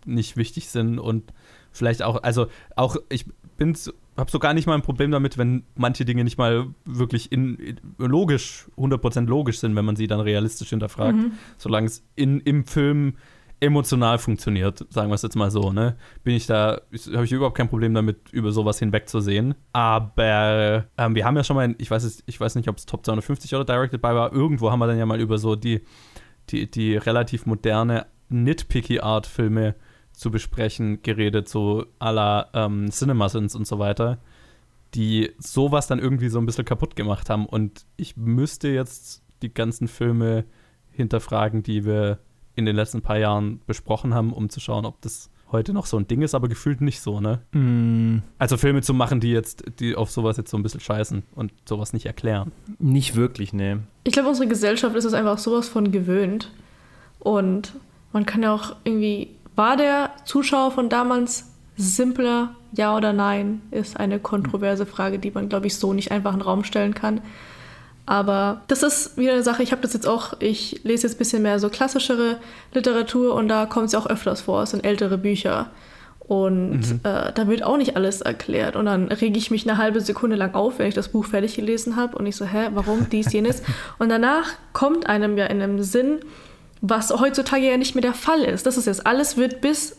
nicht wichtig sind und vielleicht auch, also auch, ich bin, habe so gar nicht mal ein Problem damit, wenn manche Dinge nicht mal wirklich in, in logisch, 100% logisch sind, wenn man sie dann realistisch hinterfragt, mhm. solange es in, im Film emotional funktioniert, sagen wir es jetzt mal so, ne? Bin ich da, habe ich überhaupt kein Problem damit, über sowas hinwegzusehen. Aber ähm, wir haben ja schon mal, ich weiß, ich weiß nicht, ob es Top 250 oder Directed by war, irgendwo haben wir dann ja mal über so die, die, die relativ moderne Nitpicky Art Filme zu besprechen geredet, so la ähm, CinemaSins und so weiter, die sowas dann irgendwie so ein bisschen kaputt gemacht haben. Und ich müsste jetzt die ganzen Filme hinterfragen, die wir in den letzten paar Jahren besprochen haben, um zu schauen, ob das heute noch so ein Ding ist, aber gefühlt nicht so, ne? Mm. Also Filme zu machen, die jetzt, die auf sowas jetzt so ein bisschen scheißen und sowas nicht erklären. Nicht wirklich, ne. Ich glaube, unsere Gesellschaft ist es einfach sowas von gewöhnt. Und man kann ja auch irgendwie war der Zuschauer von damals simpler? Ja oder nein? Ist eine kontroverse Frage, die man, glaube ich, so nicht einfach in den Raum stellen kann. Aber das ist wieder eine Sache, ich habe das jetzt auch, ich lese jetzt ein bisschen mehr so klassischere Literatur und da kommt es ja auch öfters vor, es sind ältere Bücher. Und mhm. äh, da wird auch nicht alles erklärt. Und dann rege ich mich eine halbe Sekunde lang auf, wenn ich das Buch fertig gelesen habe und ich so, hä, warum dies, jenes? und danach kommt einem ja in einem Sinn, was heutzutage ja nicht mehr der Fall ist. Das ist jetzt alles wird bis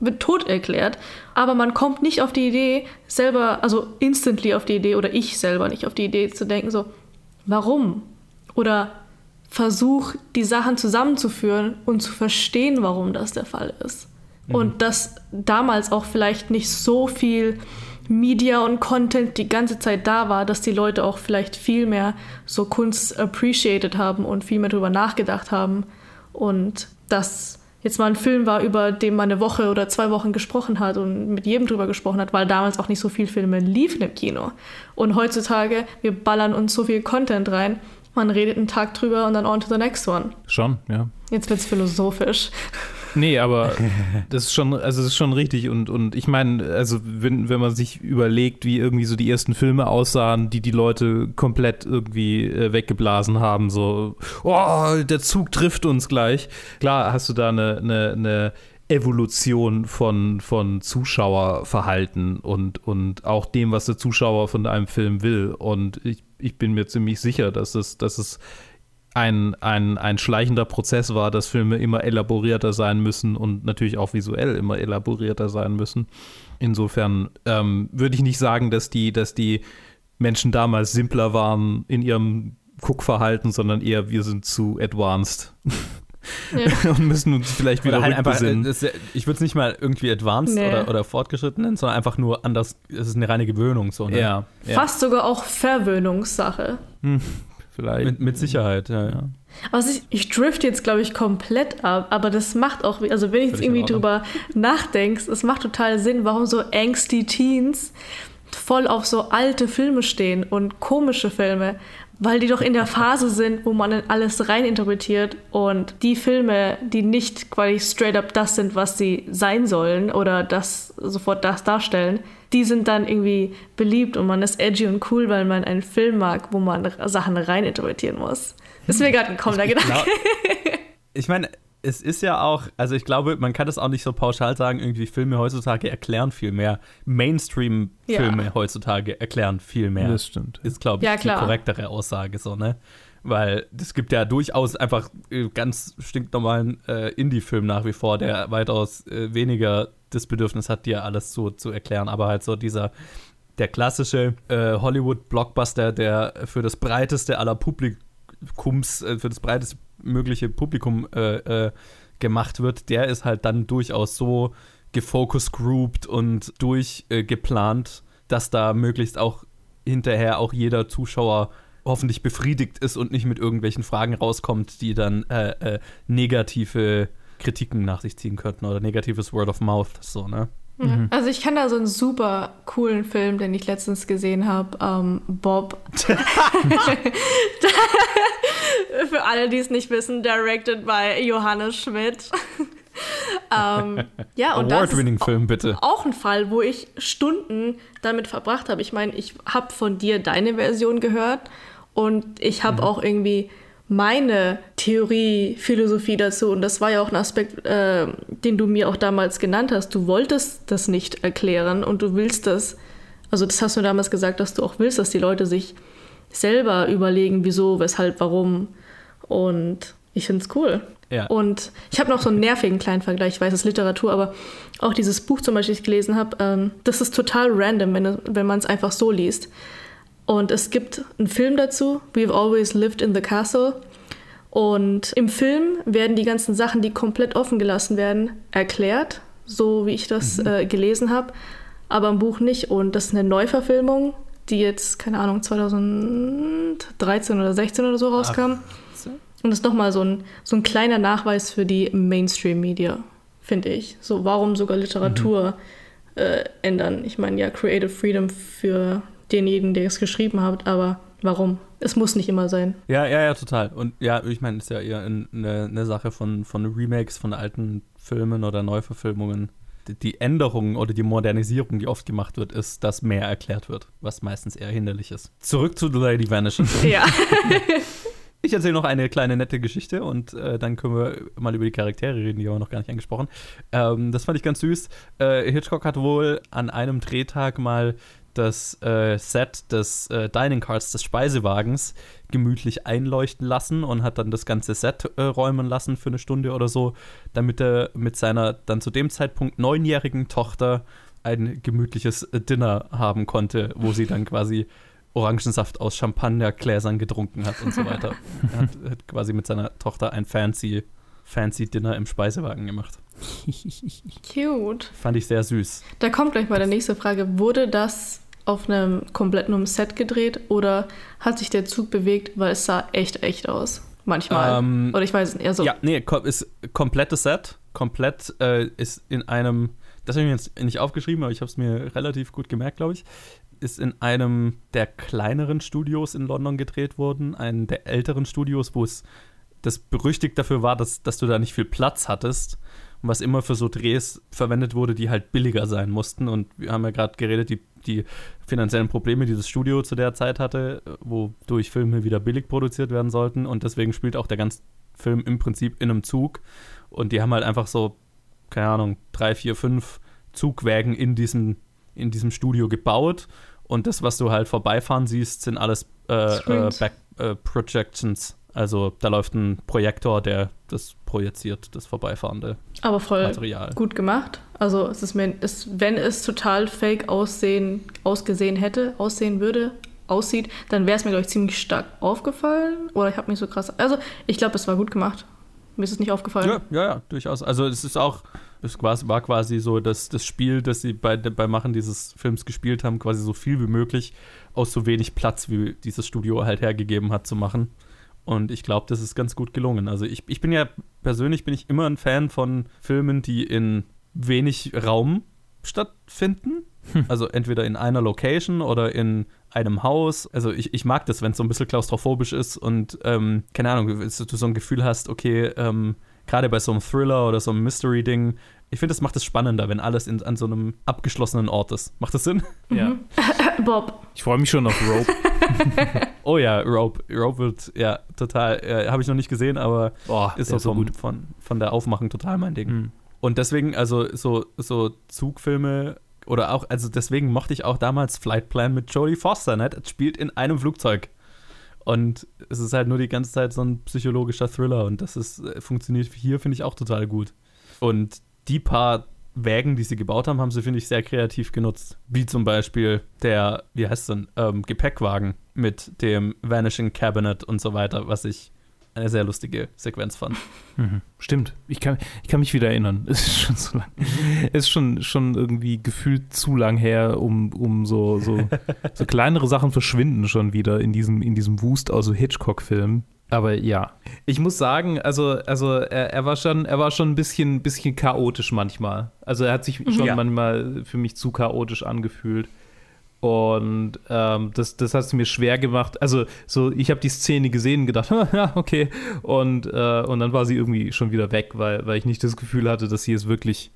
wird tot erklärt, aber man kommt nicht auf die Idee selber, also instantly auf die Idee oder ich selber nicht auf die Idee zu denken so, warum? Oder versuch die Sachen zusammenzuführen und zu verstehen, warum das der Fall ist. Mhm. Und dass damals auch vielleicht nicht so viel Media und Content die ganze Zeit da war, dass die Leute auch vielleicht viel mehr so Kunst appreciated haben und viel mehr darüber nachgedacht haben und das jetzt mal ein Film war, über den man eine Woche oder zwei Wochen gesprochen hat und mit jedem drüber gesprochen hat, weil damals auch nicht so viele Filme liefen im Kino. Und heutzutage, wir ballern uns so viel Content rein, man redet einen Tag drüber und dann on to the next one. Schon, ja. Jetzt wird's philosophisch. Nee, aber das ist schon, also das ist schon richtig. Und, und ich meine, also wenn, wenn man sich überlegt, wie irgendwie so die ersten Filme aussahen, die die Leute komplett irgendwie äh, weggeblasen haben, so, oh, der Zug trifft uns gleich. Klar hast du da eine, eine, eine Evolution von, von Zuschauerverhalten und, und auch dem, was der Zuschauer von einem Film will. Und ich, ich bin mir ziemlich sicher, dass es, dass es ein, ein, ein schleichender Prozess war, dass Filme immer elaborierter sein müssen und natürlich auch visuell immer elaborierter sein müssen. Insofern ähm, würde ich nicht sagen, dass die, dass die Menschen damals simpler waren in ihrem Guckverhalten, sondern eher wir sind zu advanced. Ja. und müssen uns vielleicht wieder halt einfach, Ich würde es nicht mal irgendwie advanced nee. oder, oder fortgeschritten nennen, sondern einfach nur anders. Es ist eine reine Gewöhnung. So, ne? ja, ja, Fast sogar auch Verwöhnungssache. Hm, vielleicht. Mit, mit, Sicherheit, ja, ja. Also ich, ich drift jetzt, glaube ich, komplett ab, aber das macht auch, also wenn ich jetzt irgendwie drüber nachdenke, es macht total Sinn, warum so angsty Teens voll auf so alte Filme stehen und komische Filme, weil die doch in der Phase sind, wo man in alles reininterpretiert und die Filme, die nicht quasi straight up das sind, was sie sein sollen oder das sofort das darstellen, die sind dann irgendwie beliebt und man ist edgy und cool, weil man einen Film mag, wo man Sachen reininterpretieren muss. Das ist mir gerade ein kommender Gedanke. Ich meine, es ist ja auch, also ich glaube, man kann das auch nicht so pauschal sagen, irgendwie Filme heutzutage erklären viel mehr. Mainstream-Filme ja. heutzutage erklären viel mehr. Das stimmt. Ist, glaube ich, ja, die korrektere Aussage so, ne? Weil es gibt ja durchaus einfach äh, ganz stinknormalen äh, Indie-Film nach wie vor, der weitaus äh, weniger das Bedürfnis hat, dir alles so zu erklären. Aber halt so dieser, der klassische äh, Hollywood-Blockbuster, der für das breiteste aller Publikums, äh, für das breiteste mögliche Publikum äh, äh, gemacht wird, der ist halt dann durchaus so gefocus grouped und durchgeplant, äh, dass da möglichst auch hinterher auch jeder Zuschauer hoffentlich befriedigt ist und nicht mit irgendwelchen Fragen rauskommt, die dann äh, äh, negative Kritiken nach sich ziehen könnten oder negatives Word of Mouth, so, ne? Mhm. Also ich kann da so einen super coolen Film, den ich letztens gesehen habe, ähm, Bob. Für alle, die es nicht wissen, directed by Johannes Schmidt. ähm, ja, und Award-winning Film, bitte. Auch ein Fall, wo ich Stunden damit verbracht habe. Ich meine, ich habe von dir deine Version gehört und ich habe mhm. auch irgendwie meine Theorie, Philosophie dazu. Und das war ja auch ein Aspekt, äh, den du mir auch damals genannt hast. Du wolltest das nicht erklären und du willst das, also das hast du damals gesagt, dass du auch willst, dass die Leute sich selber überlegen, wieso, weshalb, warum. Und ich finde es cool. Ja. Und ich habe noch so einen nervigen kleinen Vergleich. Ich weiß, es ist Literatur, aber auch dieses Buch zum Beispiel, das ich gelesen habe, ähm, das ist total random, wenn, wenn man es einfach so liest. Und es gibt einen Film dazu, We've Always Lived in the Castle. Und im Film werden die ganzen Sachen, die komplett offen gelassen werden, erklärt, so wie ich das mhm. äh, gelesen habe, aber im Buch nicht. Und das ist eine Neuverfilmung, die jetzt, keine Ahnung, 2013 oder 16 oder so rauskam. Ach. Und das ist nochmal so ein, so ein kleiner Nachweis für die Mainstream-Media, finde ich. So, warum sogar Literatur mhm. äh, ändern? Ich meine, ja, Creative Freedom für denjenigen, der es geschrieben hat, aber warum? Es muss nicht immer sein. Ja, ja, ja, total. Und ja, ich meine, es ist ja eher eine, eine Sache von, von Remakes, von alten Filmen oder Neuverfilmungen. Die Änderung oder die Modernisierung, die oft gemacht wird, ist, dass mehr erklärt wird, was meistens eher hinderlich ist. Zurück zu The Lady Vanishes. Ja. Ich erzähle noch eine kleine nette Geschichte und äh, dann können wir mal über die Charaktere reden, die haben wir noch gar nicht angesprochen. Ähm, das fand ich ganz süß. Äh, Hitchcock hat wohl an einem Drehtag mal das äh, Set des äh, Dining Cards, des Speisewagens, gemütlich einleuchten lassen und hat dann das ganze Set äh, räumen lassen für eine Stunde oder so, damit er mit seiner dann zu dem Zeitpunkt neunjährigen Tochter ein gemütliches äh, Dinner haben konnte, wo sie dann quasi Orangensaft aus Champagnergläsern getrunken hat und so weiter. er hat, hat quasi mit seiner Tochter ein fancy, fancy Dinner im Speisewagen gemacht. Cute. Fand ich sehr süß. Da kommt gleich mal die nächste Frage. Wurde das auf einem kompletten Set gedreht oder hat sich der Zug bewegt, weil es sah echt echt aus? Manchmal. Ähm, oder ich weiß es nicht. Also ja, nee, ist komplettes Set. Komplett äh, ist in einem, das habe ich mir jetzt nicht aufgeschrieben, aber ich habe es mir relativ gut gemerkt, glaube ich. Ist in einem der kleineren Studios in London gedreht worden, einen der älteren Studios, wo es das berüchtigt dafür war, dass, dass du da nicht viel Platz hattest was immer für so Drehs verwendet wurde, die halt billiger sein mussten. Und wir haben ja gerade geredet, die, die finanziellen Probleme, die das Studio zu der Zeit hatte, wodurch Filme wieder billig produziert werden sollten. Und deswegen spielt auch der ganze Film im Prinzip in einem Zug. Und die haben halt einfach so, keine Ahnung, drei, vier, fünf Zugwägen in diesem, in diesem Studio gebaut. Und das, was du halt vorbeifahren siehst, sind alles äh, äh, Back äh, Projections. Also da läuft ein Projektor, der das projiziert, das vorbeifahrende Aber voll Material. gut gemacht. Also es ist mir, es, wenn es total fake aussehen, ausgesehen hätte, aussehen würde, aussieht, dann wäre es mir, glaube ich, ziemlich stark aufgefallen. Oder ich habe mich so krass. Also ich glaube, es war gut gemacht. Mir ist es nicht aufgefallen. Ja, ja, ja, durchaus. Also es ist auch, es war quasi so das, das Spiel, das sie bei, beim Machen dieses Films gespielt haben, quasi so viel wie möglich aus so wenig Platz, wie dieses Studio halt hergegeben hat, zu machen. Und ich glaube, das ist ganz gut gelungen. Also ich, ich bin ja persönlich bin ich immer ein Fan von Filmen, die in wenig Raum stattfinden. Hm. Also entweder in einer Location oder in einem Haus. Also ich, ich mag das, wenn es so ein bisschen klaustrophobisch ist und ähm, keine Ahnung, du so ein Gefühl hast, okay, ähm, gerade bei so einem Thriller oder so einem Mystery-Ding, ich finde, das macht es spannender, wenn alles in, an so einem abgeschlossenen Ort ist. Macht das Sinn? Ja. Mhm. Bob. Ich freue mich schon auf Rope. oh ja, Rope. Rope wird, ja, total, äh, habe ich noch nicht gesehen, aber oh, ist auch so gut. Von, von der Aufmachung total mein Ding. Mhm. Und deswegen, also so, so Zugfilme oder auch, also deswegen mochte ich auch damals Flight Plan mit Jodie Foster, ne? Das spielt in einem Flugzeug. Und es ist halt nur die ganze Zeit so ein psychologischer Thriller und das ist, äh, funktioniert hier, finde ich, auch total gut. Und die paar Wägen, die sie gebaut haben, haben sie, finde ich, sehr kreativ genutzt. Wie zum Beispiel der, wie heißt es denn, ähm, Gepäckwagen mit dem Vanishing Cabinet und so weiter, was ich eine sehr lustige Sequenz fand. Mhm. Stimmt. Ich kann, ich kann mich wieder erinnern. Es ist schon so lang. Es ist schon, schon irgendwie gefühlt zu lang her, um, um so, so, so kleinere Sachen verschwinden schon wieder in diesem, in diesem Wust aus so Hitchcock-Filmen. Aber ja, ich muss sagen, also, also er, er, war schon, er war schon ein bisschen, bisschen chaotisch manchmal. Also er hat sich schon ja. manchmal für mich zu chaotisch angefühlt. Und ähm, das, das hat es mir schwer gemacht. Also, so, ich habe die Szene gesehen und gedacht, ja, okay. Und, äh, und dann war sie irgendwie schon wieder weg, weil, weil ich nicht das Gefühl hatte, dass sie jetzt wirklich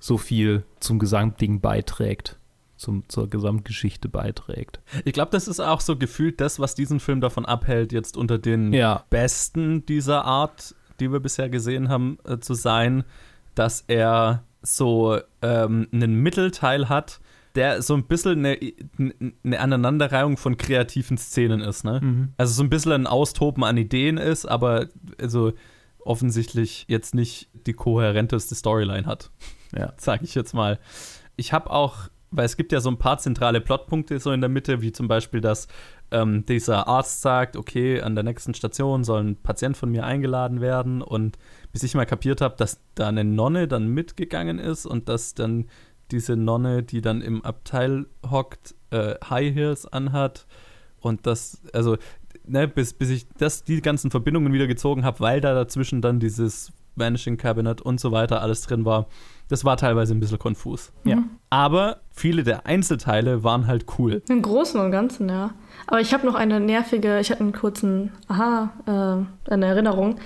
so viel zum Gesamtding beiträgt. Zum, zur Gesamtgeschichte beiträgt. Ich glaube, das ist auch so gefühlt das, was diesen Film davon abhält, jetzt unter den ja. Besten dieser Art, die wir bisher gesehen haben, äh, zu sein, dass er so ähm, einen Mittelteil hat, der so ein bisschen eine, eine Aneinanderreihung von kreativen Szenen ist, ne? Mhm. Also so ein bisschen ein Austoben an Ideen ist, aber also offensichtlich jetzt nicht die kohärenteste Storyline hat. Ja, sage ich jetzt mal. Ich habe auch, weil es gibt ja so ein paar zentrale Plotpunkte so in der Mitte, wie zum Beispiel, dass ähm, dieser Arzt sagt, okay, an der nächsten Station soll ein Patient von mir eingeladen werden und bis ich mal kapiert habe, dass da eine Nonne dann mitgegangen ist und dass dann diese Nonne, die dann im Abteil hockt, äh, High Heels anhat und das, also, ne, bis, bis ich das, die ganzen Verbindungen wieder gezogen habe, weil da dazwischen dann dieses Vanishing Cabinet und so weiter alles drin war. Das war teilweise ein bisschen konfus. Ja. Aber viele der Einzelteile waren halt cool. Im Großen und Ganzen, ja. Aber ich habe noch eine nervige, ich hatte einen kurzen, aha, äh, eine Erinnerung.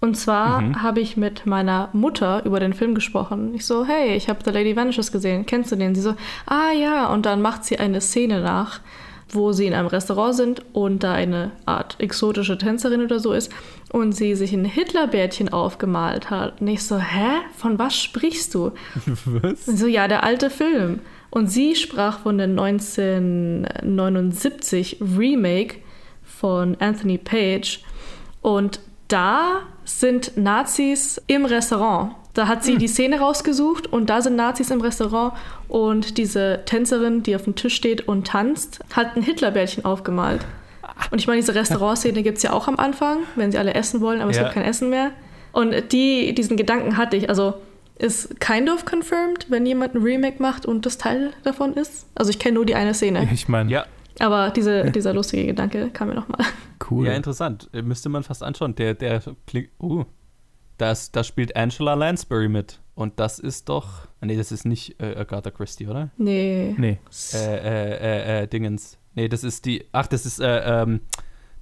Und zwar mhm. habe ich mit meiner Mutter über den Film gesprochen. Ich so, hey, ich habe The Lady Vanishes gesehen. Kennst du den? Sie so, ah ja. Und dann macht sie eine Szene nach, wo sie in einem Restaurant sind und da eine Art exotische Tänzerin oder so ist und sie sich ein Hitlerbärtchen aufgemalt hat. Und ich so, hä? Von was sprichst du? Was? Und so, ja, der alte Film. Und sie sprach von dem 1979 Remake von Anthony Page. Und da sind Nazis im Restaurant. Da hat sie hm. die Szene rausgesucht und da sind Nazis im Restaurant und diese Tänzerin, die auf dem Tisch steht und tanzt, hat ein Hitlerbällchen aufgemalt. Und ich meine, diese Restaurantszene gibt es ja auch am Anfang, wenn sie alle essen wollen, aber ja. es gibt kein Essen mehr. Und die, diesen Gedanken hatte ich, also ist kind of confirmed, wenn jemand ein Remake macht und das Teil davon ist. Also ich kenne nur die eine Szene. Ich meine, ja. Aber diese, dieser lustige Gedanke kam mir nochmal. Cool. Ja, interessant. Müsste man fast anschauen. Der, der klingt. Uh, das, da spielt Angela Lansbury mit. Und das ist doch. Ah, nee, das ist nicht äh, Agatha Christie, oder? Nee. Nee. Äh, äh, äh, äh, Dingens. Nee, das ist die. Ach, das ist äh, ähm,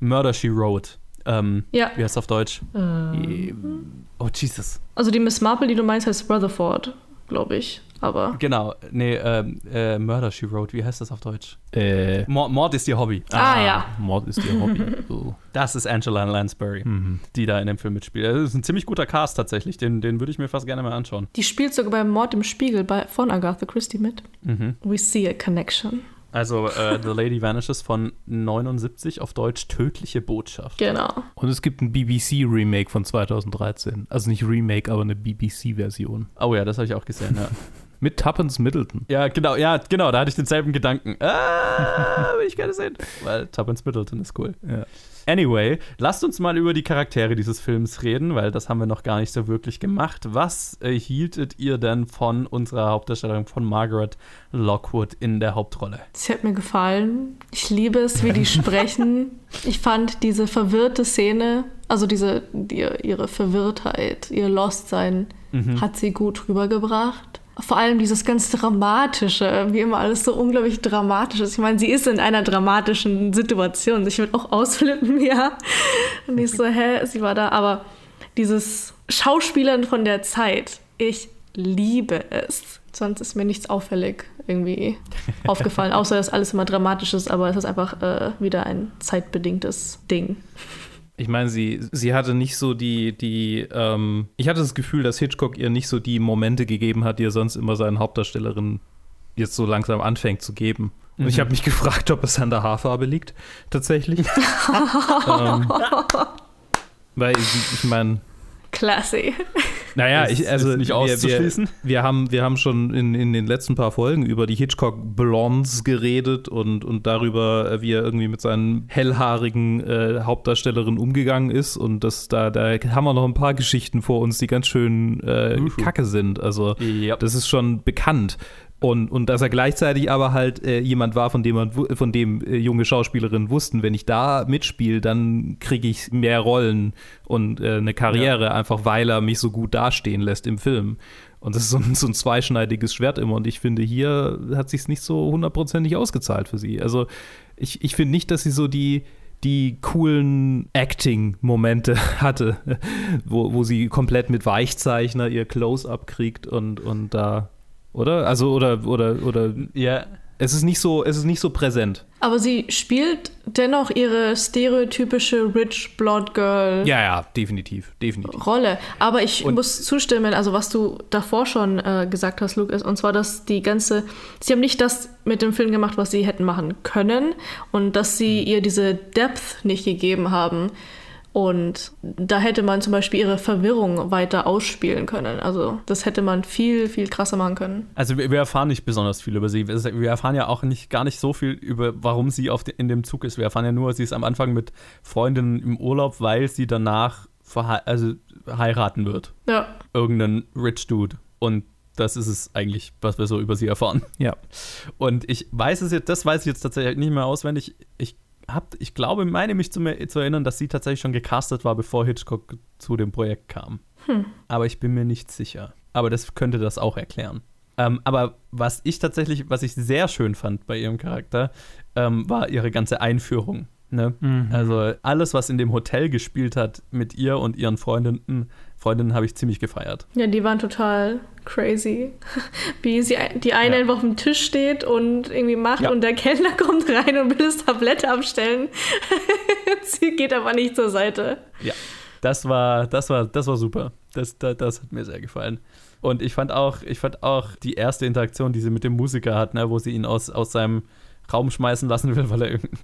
Murder She Wrote. Ähm, Ja. Wie heißt es auf Deutsch? Ähm, Oh, Jesus. also die Miss Marple, die du meinst, heißt Rutherford, glaube ich. Aber Genau, nee, ähm, äh, Murder, She Wrote, wie heißt das auf Deutsch? Äh, Mord, Mord ist ihr Hobby. Ah, ja. Mord ist ihr Hobby. So. Das ist Angela Lansbury, Mhm. die da in dem Film mitspielt. Das ist ein ziemlich guter Cast tatsächlich, den, den würde ich mir fast gerne mal anschauen. die spielt sogar beim Mord im Spiegel bei, von Agatha Christie mit. Mhm. We see a connection. Also äh, The Lady Vanishes von 79 auf Deutsch Tödliche Botschaft. Genau. Und es gibt ein BBC-Remake von 2013. Also nicht Remake, aber eine BBC-Version. Oh ja, das habe ich auch gesehen, ja. Mit Tuppence Middleton. Ja, genau, ja, genau, da hatte ich denselben Gedanken. Ah, will ich gerne sehen. Weil Tuppence Middleton ist cool. Ja. Anyway, lasst uns mal über die Charaktere dieses Films reden, weil das haben wir noch gar nicht so wirklich gemacht. Was äh, hieltet ihr denn von unserer Hauptdarstellerin von Margaret Lockwood in der Hauptrolle? Sie hat mir gefallen. Ich liebe es, wie die sprechen. Ich fand diese verwirrte Szene, also diese, die, ihre Verwirrtheit, ihr Lostsein, hat sie gut rübergebracht. Vor allem dieses ganz Dramatische, wie immer alles so unglaublich dramatisch ist. Ich meine, sie ist in einer dramatischen Situation. Ich würde auch ausflippen, ja. Und ich so, hä, sie war da. Aber dieses Schauspielern von der Zeit, ich liebe es. Sonst ist mir nichts auffällig irgendwie aufgefallen, außer dass alles immer dramatisch ist, aber es ist einfach äh, wieder ein zeitbedingtes Ding. Ich meine, sie, sie hatte nicht so die, die, ähm, ich hatte das Gefühl, dass Hitchcock ihr nicht so die Momente gegeben hat, die er sonst immer seinen Hauptdarstellerinnen jetzt so langsam anfängt zu geben. Und ich habe mich gefragt, ob es an der Haarfarbe liegt, tatsächlich. ähm, weil, ich, ich meine, Classy. naja, Ist- ich, also nicht wir, auszuschließen. Wir, wir, haben, wir haben schon in, in den letzten paar Folgen über die Hitchcock-Blondes geredet und, und darüber, äh, wie er irgendwie mit seinen hellhaarigen äh, Hauptdarstellerinnen umgegangen ist. Und das, da, da haben wir noch ein paar Geschichten vor uns, die ganz schön äh, kacke sind. Also Ja. das ist schon bekannt. Und, und dass er gleichzeitig aber halt äh, jemand war, von dem man von dem äh, junge Schauspielerinnen wussten, wenn ich da mitspiele, dann kriege ich mehr Rollen und äh, eine Karriere, einfach weil er mich so gut dastehen lässt im Film. Und das ist so ein, so ein zweischneidiges Schwert immer. Und ich finde, hier hat sich nicht so hundertprozentig ausgezahlt für sie. Also ich, ich finde nicht, dass sie so die, die coolen Acting-Momente hatte, wo, wo sie komplett mit Weichzeichner ihr Close-up kriegt und, und da, oder? Also, oder, oder, oder, Ja, es ist nicht so, es ist nicht so präsent. Aber sie spielt dennoch ihre stereotypische Rich Blonde Girl Ja, ja, definitiv, definitiv. Rolle. Aber ich Und- muss zustimmen, also was du davor schon äh, gesagt hast, Luke, ist, und zwar, dass die ganze, sie haben nicht das mit dem Film gemacht, was sie hätten machen können und dass sie ihr diese Depth nicht gegeben haben. Und da hätte man zum Beispiel ihre Verwirrung weiter ausspielen können. Also das hätte man viel, viel krasser machen können. Also wir, wir erfahren nicht besonders viel über sie. Wir erfahren ja auch nicht, gar nicht so viel über, warum sie auf de, in dem Zug ist. Wir erfahren ja nur, sie ist am Anfang mit Freundinnen im Urlaub, weil sie danach verhe also heiraten wird. Ja. Irgendeinen Rich Dude. Und das ist es eigentlich, was wir so über sie erfahren. Ja. Und ich weiß es jetzt, das weiß ich jetzt tatsächlich nicht mehr auswendig. Ich hab, ich glaube, meine mich zu, zu erinnern, dass sie tatsächlich schon gecastet war, bevor Hitchcock zu dem Projekt kam. Aber ich bin mir nicht sicher. Aber das könnte das auch erklären. Ähm, aber was ich tatsächlich, was ich sehr schön fand bei ihrem Charakter, ähm, war ihre ganze Einführung. Ne? Also alles, was in dem Hotel gespielt hat mit ihr und ihren Freundinnen, Freundinnen habe ich ziemlich gefeiert. Ja, die waren total crazy. Wie sie, die eine Ja. einfach auf dem Tisch steht und irgendwie macht Ja. und der Kellner kommt rein und will das Tablett abstellen. sie geht aber nicht zur Seite. Ja, das war, das war, das war super. Das, das, das hat mir sehr gefallen. Und ich fand auch, ich fand auch die erste Interaktion, die sie mit dem Musiker hat, ne, wo sie ihn aus, aus seinem Raum schmeißen lassen will, weil er irgendeinen,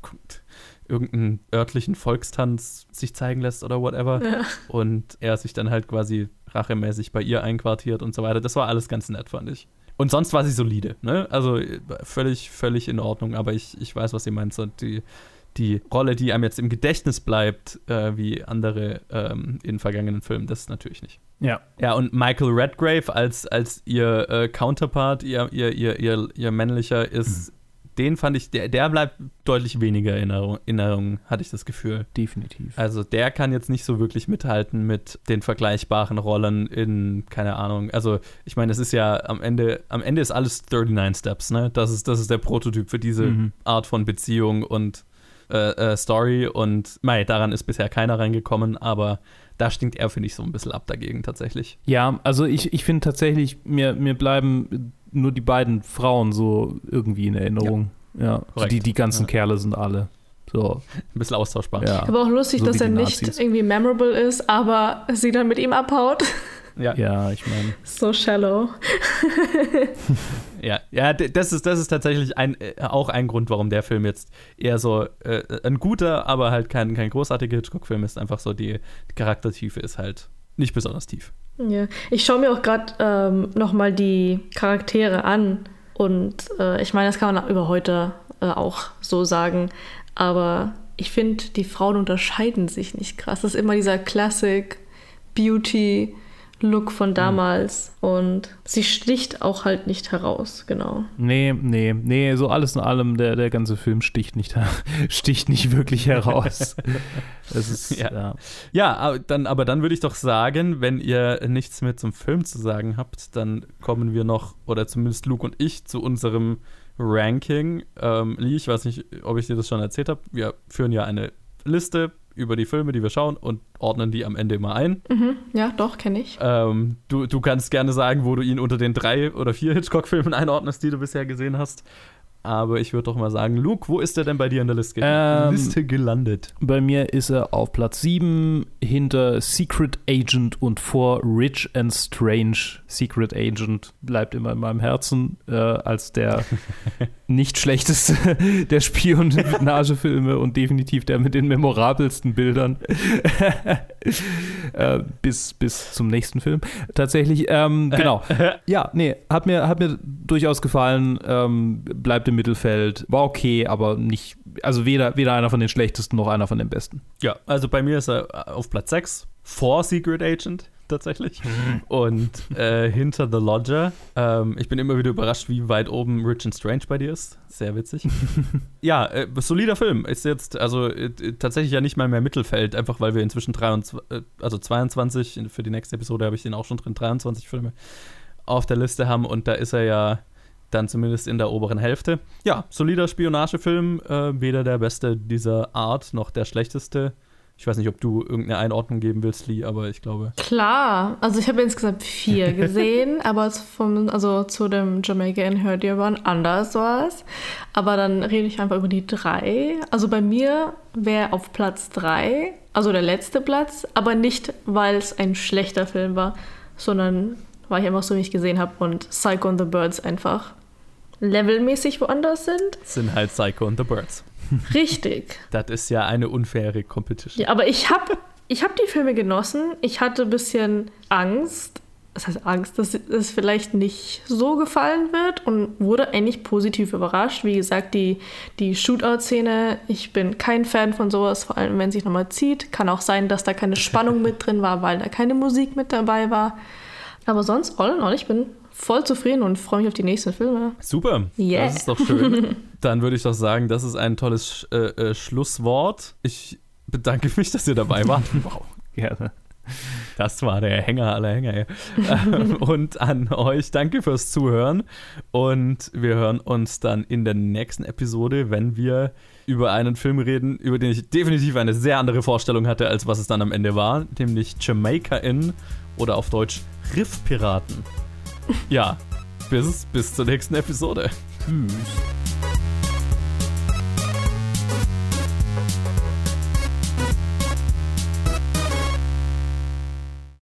irgendeinen örtlichen Volkstanz sich zeigen lässt oder whatever. Ja. Und er sich dann halt quasi rachemäßig bei ihr einquartiert und so weiter. Das war alles ganz nett, fand ich. Und sonst war sie solide, ne? Also äh, völlig, völlig in Ordnung, aber ich, ich weiß, was sie meint. So die, die Rolle, die einem jetzt im Gedächtnis bleibt, äh, wie andere ähm, in vergangenen Filmen, das natürlich nicht. Ja. Ja, und Michael Redgrave als, als ihr äh, Counterpart, ihr, ihr, ihr, ihr, ihr männlicher, ist, den fand ich, der, der bleibt deutlich weniger in Erinnerung, in Erinnerung, hatte ich das Gefühl. Definitiv. Also der kann jetzt nicht so wirklich mithalten mit den vergleichbaren Rollen in, keine Ahnung, also ich meine, es ist ja am Ende, am Ende ist alles 39 Steps, ne? Das ist, das ist der Prototyp für diese Mhm. Art von Beziehung und äh, äh, Story und mei, daran ist bisher keiner reingekommen, aber da stinkt er, finde ich, so ein bisschen ab dagegen tatsächlich. Ja, also ich, ich finde tatsächlich, mir, mir bleiben nur die beiden Frauen so irgendwie in Erinnerung. Ja, ja. Also die, die ganzen ja. Kerle sind alle. So. Ein bisschen austauschbar. Ja. Aber auch lustig, so dass er nicht irgendwie memorable ist, aber sie dann mit ihm abhaut. Ja, ja ich meine. So shallow. ja, ja das, ist, das ist tatsächlich ein, äh, auch ein Grund, warum der Film jetzt eher so äh, ein guter, aber halt kein, kein großartiger Hitchcock-Film ist. Einfach so, die, die Charaktertiefe ist halt nicht besonders tief. Ja, ich schaue mir auch gerade ähm, nochmal die Charaktere an. Und äh, ich meine, das kann man über heute äh, auch so sagen, aber ich finde, die Frauen unterscheiden sich nicht krass. Das ist immer dieser Classic Beauty Look von mhm. damals mhm. und sie sticht auch halt nicht heraus, genau. Nee, nee, nee, so alles in allem, der, der ganze Film sticht nicht, sticht nicht wirklich heraus. das ist, ja. ja. Ja, dann, aber dann würde ich doch sagen, wenn ihr nichts mehr zum Film zu sagen habt, dann kommen wir noch, oder zumindest Luke und ich, zu unserem Ranking. Ähm, Lee, ich weiß nicht, ob ich dir das schon erzählt habe. Wir führen ja eine Liste über die Filme, die wir schauen und ordnen die am Ende immer ein. Mhm, ja, doch, kenne ich. Ähm, du, du kannst gerne sagen, wo du ihn unter den drei oder vier Hitchcock-Filmen einordnest, die du bisher gesehen hast. Aber ich würde doch mal sagen, Luke, wo ist er denn bei dir in der Liste, ähm, Liste gelandet? Bei mir ist er auf Platz 7 hinter Secret Agent und vor Rich and Strange. Secret Agent bleibt immer in meinem Herzen äh, als der nicht schlechteste der Spionagefilme und definitiv der mit den memorabelsten Bildern. äh, bis, bis zum nächsten Film. Tatsächlich, ähm, genau. Ja, nee, hat mir, hat mir durchaus gefallen. Ähm, bleibt im Mittelfeld. War okay, aber nicht, also weder, weder einer von den schlechtesten noch einer von den besten. Ja, also bei mir ist er auf Platz 6 vor Secret Agent tatsächlich. Und äh, hinter The Lodger. Ähm, ich bin immer wieder überrascht, wie weit oben Rich and Strange bei dir ist. Sehr witzig. ja, äh, solider Film. Ist jetzt also äh, tatsächlich ja nicht mal mehr Mittelfeld, einfach weil wir inzwischen 23, äh, also 22, für die nächste Episode habe ich den auch schon drin, 23 Filme auf der Liste haben und da ist er ja dann zumindest in der oberen Hälfte. Ja, solider Spionagefilm, äh, weder der beste dieser Art noch der schlechteste. Ich weiß nicht, ob du irgendeine Einordnung geben willst, Lee, aber ich glaube. Klar, also ich habe insgesamt vier gesehen, aber vom, also zu dem Jamaica in Heard You waren anders was. Aber dann rede ich einfach über die drei. Also bei mir wäre auf Platz drei, also der letzte Platz, aber nicht, weil es ein schlechter Film war, sondern weil ich einfach so, ich gesehen habe und Psycho and the Birds einfach levelmäßig woanders sind. Sind halt Psycho and the Birds. Richtig. das ist ja eine unfaire Competition. Ja, aber ich habe ich hab die Filme genossen. Ich hatte ein bisschen Angst. Das heißt Angst, dass es vielleicht nicht so gefallen wird und wurde eigentlich positiv überrascht. Wie gesagt, die, die Shootout-Szene, ich bin kein Fan von sowas, vor allem wenn es sich nochmal zieht. Kann auch sein, dass da keine Spannung mit drin war, weil da keine Musik mit dabei war. Aber sonst, all in all, ich bin voll zufrieden und freue mich auf die nächsten Filme. Super. Yeah. Das ist doch schön. Dann würde ich doch sagen, das ist ein tolles äh, äh, Schlusswort. Ich bedanke mich, dass ihr dabei wart. wow, gerne. Das war der Hänger aller Hänger. und an euch danke fürs Zuhören. Und wir hören uns dann in der nächsten Episode, wenn wir über einen Film reden, über den ich definitiv eine sehr andere Vorstellung hatte, als was es dann am Ende war, nämlich Jamaica Inn oder auf Deutsch Riffpiraten. Ja, bis, bis zur nächsten Episode. Tschüss.